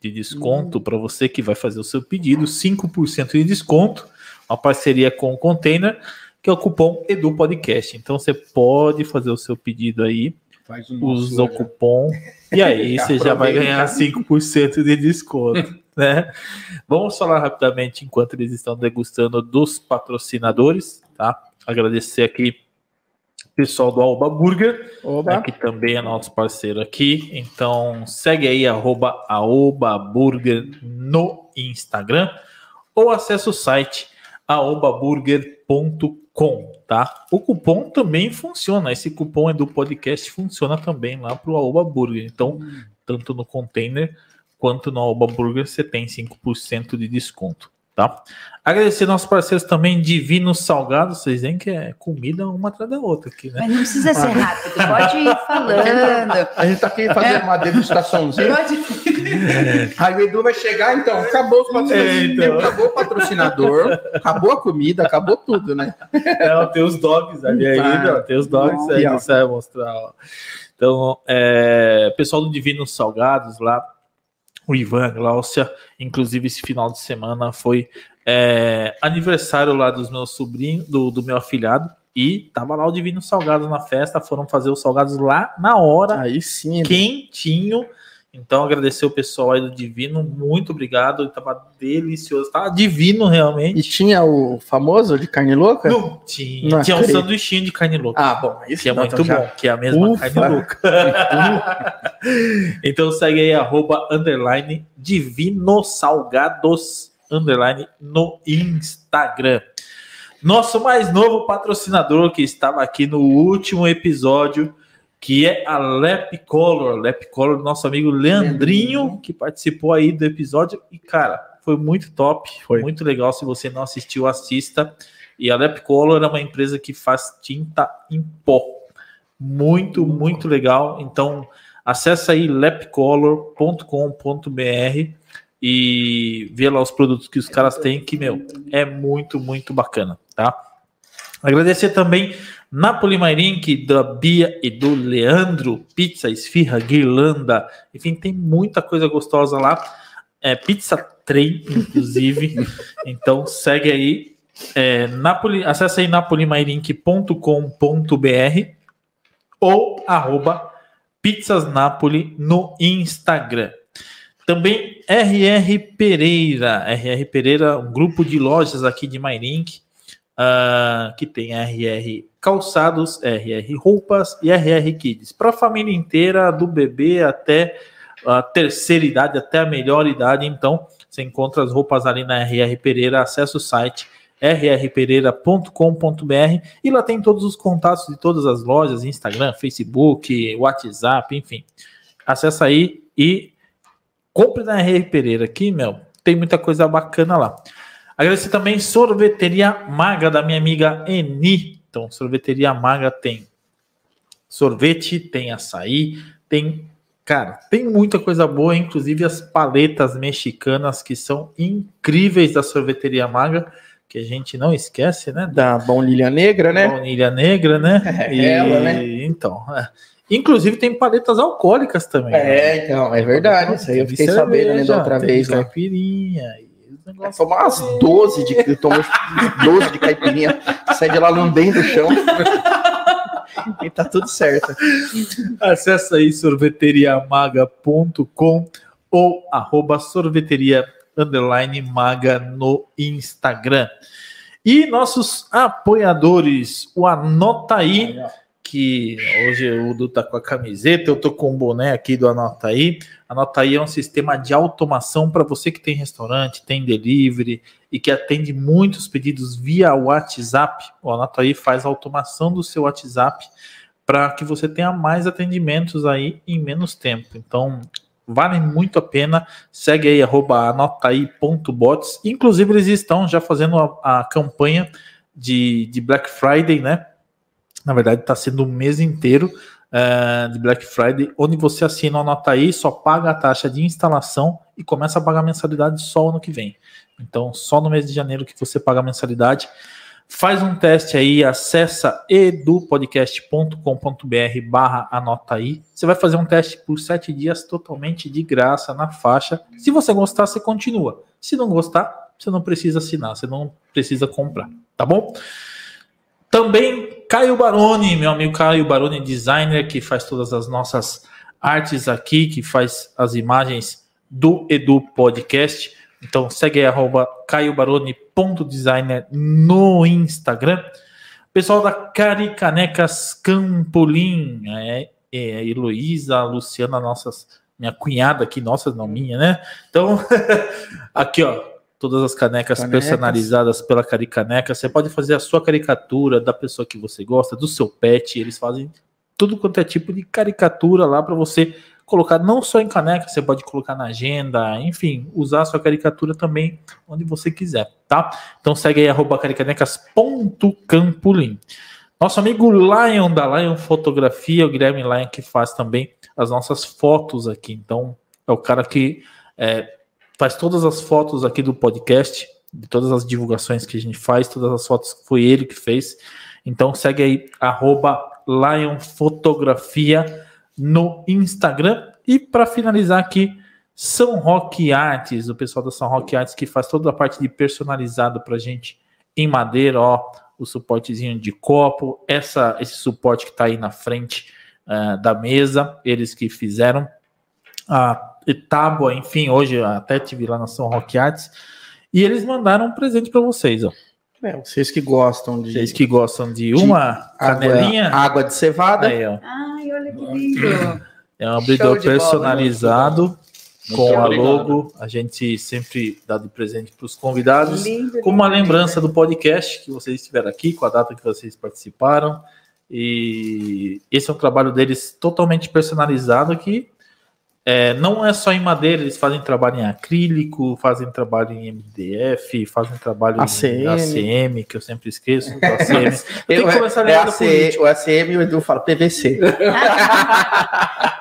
de desconto uhum. para você que vai fazer o seu pedido, 5% de desconto, uma parceria com o Container, que é o cupom Edu Podcast. Então você pode fazer o seu pedido aí Faz o usa o cupom e aí você já vai ganhar 5% de desconto, né? Vamos falar rapidamente enquanto eles estão degustando dos patrocinadores, tá? Agradecer aqui o pessoal do Alba Burger. Né, que também é nosso parceiro aqui. Então segue aí arroba Aoba Burger no Instagram ou acesse o site aobaburger.com com, tá? O cupom também funciona. Esse cupom é do podcast, funciona também lá para o Aoba Burger. Então, tanto no container quanto no Aoba Burger você tem 5% de desconto, tá? Agradecer nossos parceiros também, Divino Salgado. Vocês veem que é comida uma atrás da outra aqui, né? Mas não precisa ser rápido, pode ir falando. A gente tá aqui fazendo uma degustaçãozinha. Pode Aí o Edu vai chegar, então, acabou os patrocinadores, é, então. acabou o patrocinador, acabou a comida, acabou tudo, né? É, tem os dogs ali ainda, tem os dogs aí, você vai mostrar. Ó. Então, é, pessoal do Divino Salgados lá, o Ivan, Glaucia, inclusive esse final de semana foi é, aniversário lá dos meus sobrinhos, do, do meu afilhado, e tava lá o Divino Salgado na festa, foram fazer os salgados lá na hora. Aí sim. Né? Então, agradecer o pessoal aí do Divino, muito obrigado, tava delicioso, tava divino realmente. E tinha o famoso de carne louca? Não, tinha. Não tinha um sanduichinho de carne louca. Ah, bom, isso que é muito já... bom, que é a mesma Ufa. carne louca. então, segue aí, arroba, underline, Divino Salgados, underline, no Instagram. Nosso mais novo patrocinador que estava aqui no último episódio que é a Lep Color, Lep Color, nosso amigo Leandrinho, que participou aí do episódio. E, cara, Foi muito top, foi muito legal. Se você não assistiu, assista. E a Lep Color é uma empresa que faz tinta em pó. Muito, muito legal. Então, acessa aí lepcolor.com.br e vê lá os produtos que os caras têm, que, meu, é muito, muito bacana, tá? Agradecer também Napoli Mairink, da Bia e do Leandro, pizza, esfirra, guirlanda, enfim, tem muita coisa gostosa lá. É pizza trem, inclusive. então segue aí. É, Napoli, acesse aí napolimairink.com.br ou arroba pizzasnapoli no Instagram. Também RR Pereira. RR Pereira, um grupo de lojas aqui de Mairink, uh, que tem RR Calçados, RR Roupas e RR Kids. Para a família inteira, do bebê até a terceira idade, até a melhor idade. Então, você encontra as roupas ali na RR Pereira. Acesse o site rrpereira.com.br e lá tem todos os contatos de todas as lojas, Instagram, Facebook, WhatsApp, enfim. Acesse aí e Compre na RR Pereira aqui, meu. Tem muita coisa bacana lá. Agradecer também Sorveteria Maga da minha amiga Eni. Então, Sorveteria Maga tem sorvete, tem açaí, tem. Cara, tem muita coisa boa, inclusive as paletas mexicanas que são incríveis da Sorveteria Maga, que a gente não esquece, né? Da Baunilha Negra, né? Baunilha Negra, né? É, e, ela, né? Então, é. Inclusive tem paletas alcoólicas também. É, né? então, é verdade. Isso aí eu fiquei cerveja, sabendo né, da outra vez. Né? Caipirinha. É, tomar umas 12 de, eu tomo 12 de caipirinha, sai de lá lambendo o chão. e tá tudo certo. Acesse aí sorveteriamaga.com ou arroba sorveteria underline maga no Instagram. E nossos apoiadores, o Anota aí que hoje o Du tá com a camiseta, eu tô com o boné aqui do Anota aí. Anota aí é um sistema de automação para você que tem restaurante, tem delivery e que atende muitos pedidos via WhatsApp. O Anota aí faz a automação do seu WhatsApp para que você tenha mais atendimentos aí em menos tempo. Então, vale muito a pena. Segue aí, arroba anotaí.bots. Inclusive, eles estão já fazendo a, a campanha de, de Black Friday, né? na verdade está sendo um mês inteiro uh, de Black Friday, onde você assina uma nota aí, só paga a taxa de instalação e começa a pagar mensalidade só ano que vem. Então, só no mês de janeiro que você paga a mensalidade. Faz um teste aí, acessa edupodcast.com.br barra anota aí. Você vai fazer um teste por sete dias totalmente de graça na faixa. Se você gostar, você continua. Se não gostar, você não precisa assinar, você não precisa comprar, tá bom? Também Caio Baroni, meu amigo Caio Baroni, designer, que faz todas as nossas artes aqui, que faz as imagens do Edu Podcast. Então segue aí, arroba caiobaroni.designer no Instagram. Pessoal da Caricanecas Campolim, é, é, a Heloísa, a Luciana, nossas, minha cunhada aqui, nossa, não minha, né? Então, aqui ó, todas as canecas, canecas, personalizadas pela Caricaneca. Você pode fazer a sua caricatura da pessoa que você gosta, do seu pet. Eles fazem tudo quanto é tipo de caricatura lá para você colocar não só em caneca, você pode colocar na agenda, enfim, usar a sua caricatura também onde você quiser, tá? Então segue aí arroba caricanecas.campolim. Nosso amigo Lion da Lion Fotografia, o Guilherme Lion que faz também as nossas fotos aqui. Então é o cara que é, faz todas as fotos aqui do podcast, de todas as divulgações que a gente faz, todas as fotos foi ele que fez. Então segue aí, arroba no Instagram. E para finalizar aqui, São Roque Artes, o pessoal da São Roque Artes que faz toda a parte de personalizado para gente em madeira, ó, o suportezinho de copo, essa, esse suporte que está aí na frente uh, da mesa, eles que fizeram. A tábua, enfim, hoje até tive lá na São Roque Arts. E eles mandaram um presente para vocês, ó. É, vocês que gostam de. Vocês que gostam de uma de canelinha. Água, água, de cevada. Aí, ó. Ai, olha que lindo. É um abridor personalizado bola, com a logo. A gente sempre dá de presente para os convidados. Lindo, como uma lembrança do podcast que vocês estiveram aqui, com a data que vocês participaram. E esse é um trabalho deles totalmente personalizado que É, não é só em madeira, eles fazem trabalho em acrílico, fazem trabalho em MDF, fazem trabalho ACM. em ACM, que eu sempre esqueço. do ACM. Eu tenho Eu- que começar a é lembrar da AC, política. o ACM e o Edu fala PVC.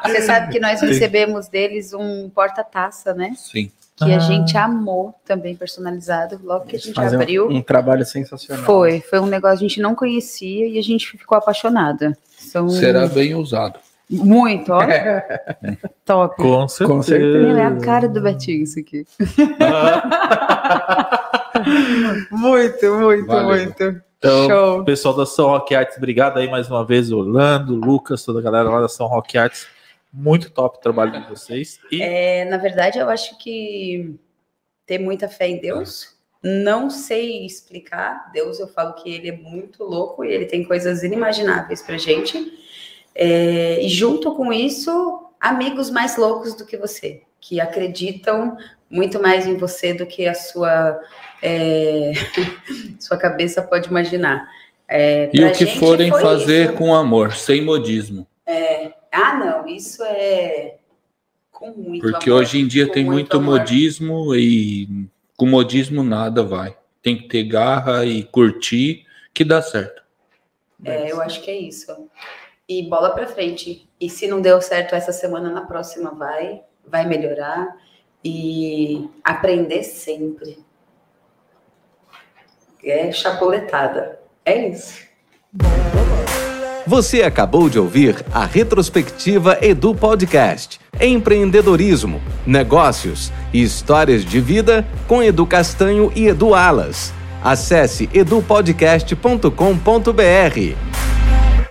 Você sabe que nós recebemos deles um porta-taça, né? Sim. Que Ah. a gente amou também personalizado. Logo que a gente Fazem abriu. um trabalho sensacional. Foi, foi um negócio que a gente não conhecia e a gente ficou apaixonada. São Será bem usado. Muito, ó. Top. Com certeza. Com certeza. É a cara do Betinho isso aqui. muito, muito, Valeu. muito. Então, Show. pessoal da São Rock Arts, obrigado aí mais uma vez, Orlando, Lucas, toda a galera lá da São Rock Arts. Muito top o trabalho de vocês. E É, na verdade, eu acho que ter muita fé em Deus. Não sei explicar. Deus, eu falo que ele é muito louco e ele tem coisas inimagináveis pra gente. É, e junto com isso, amigos mais loucos do que você, que acreditam muito mais em você do que a sua, é, sua cabeça pode imaginar. É, E o que forem fazer isso. com amor, sem modismo. Ah, não, isso é com muito Porque amor, hoje em dia tem muito amor. modismo e com modismo nada vai. Tem que ter garra e curtir que dá certo. É, eu acho que é isso. E bola pra frente. E se não deu certo essa semana, na próxima vai, vai melhorar e aprender sempre. É chapoletada. É isso. Você acabou de ouvir a retrospectiva Edu Podcast. Empreendedorismo, negócios e histórias de vida com Edu Castanho e Edu Alas. Acesse edupodcast.com.br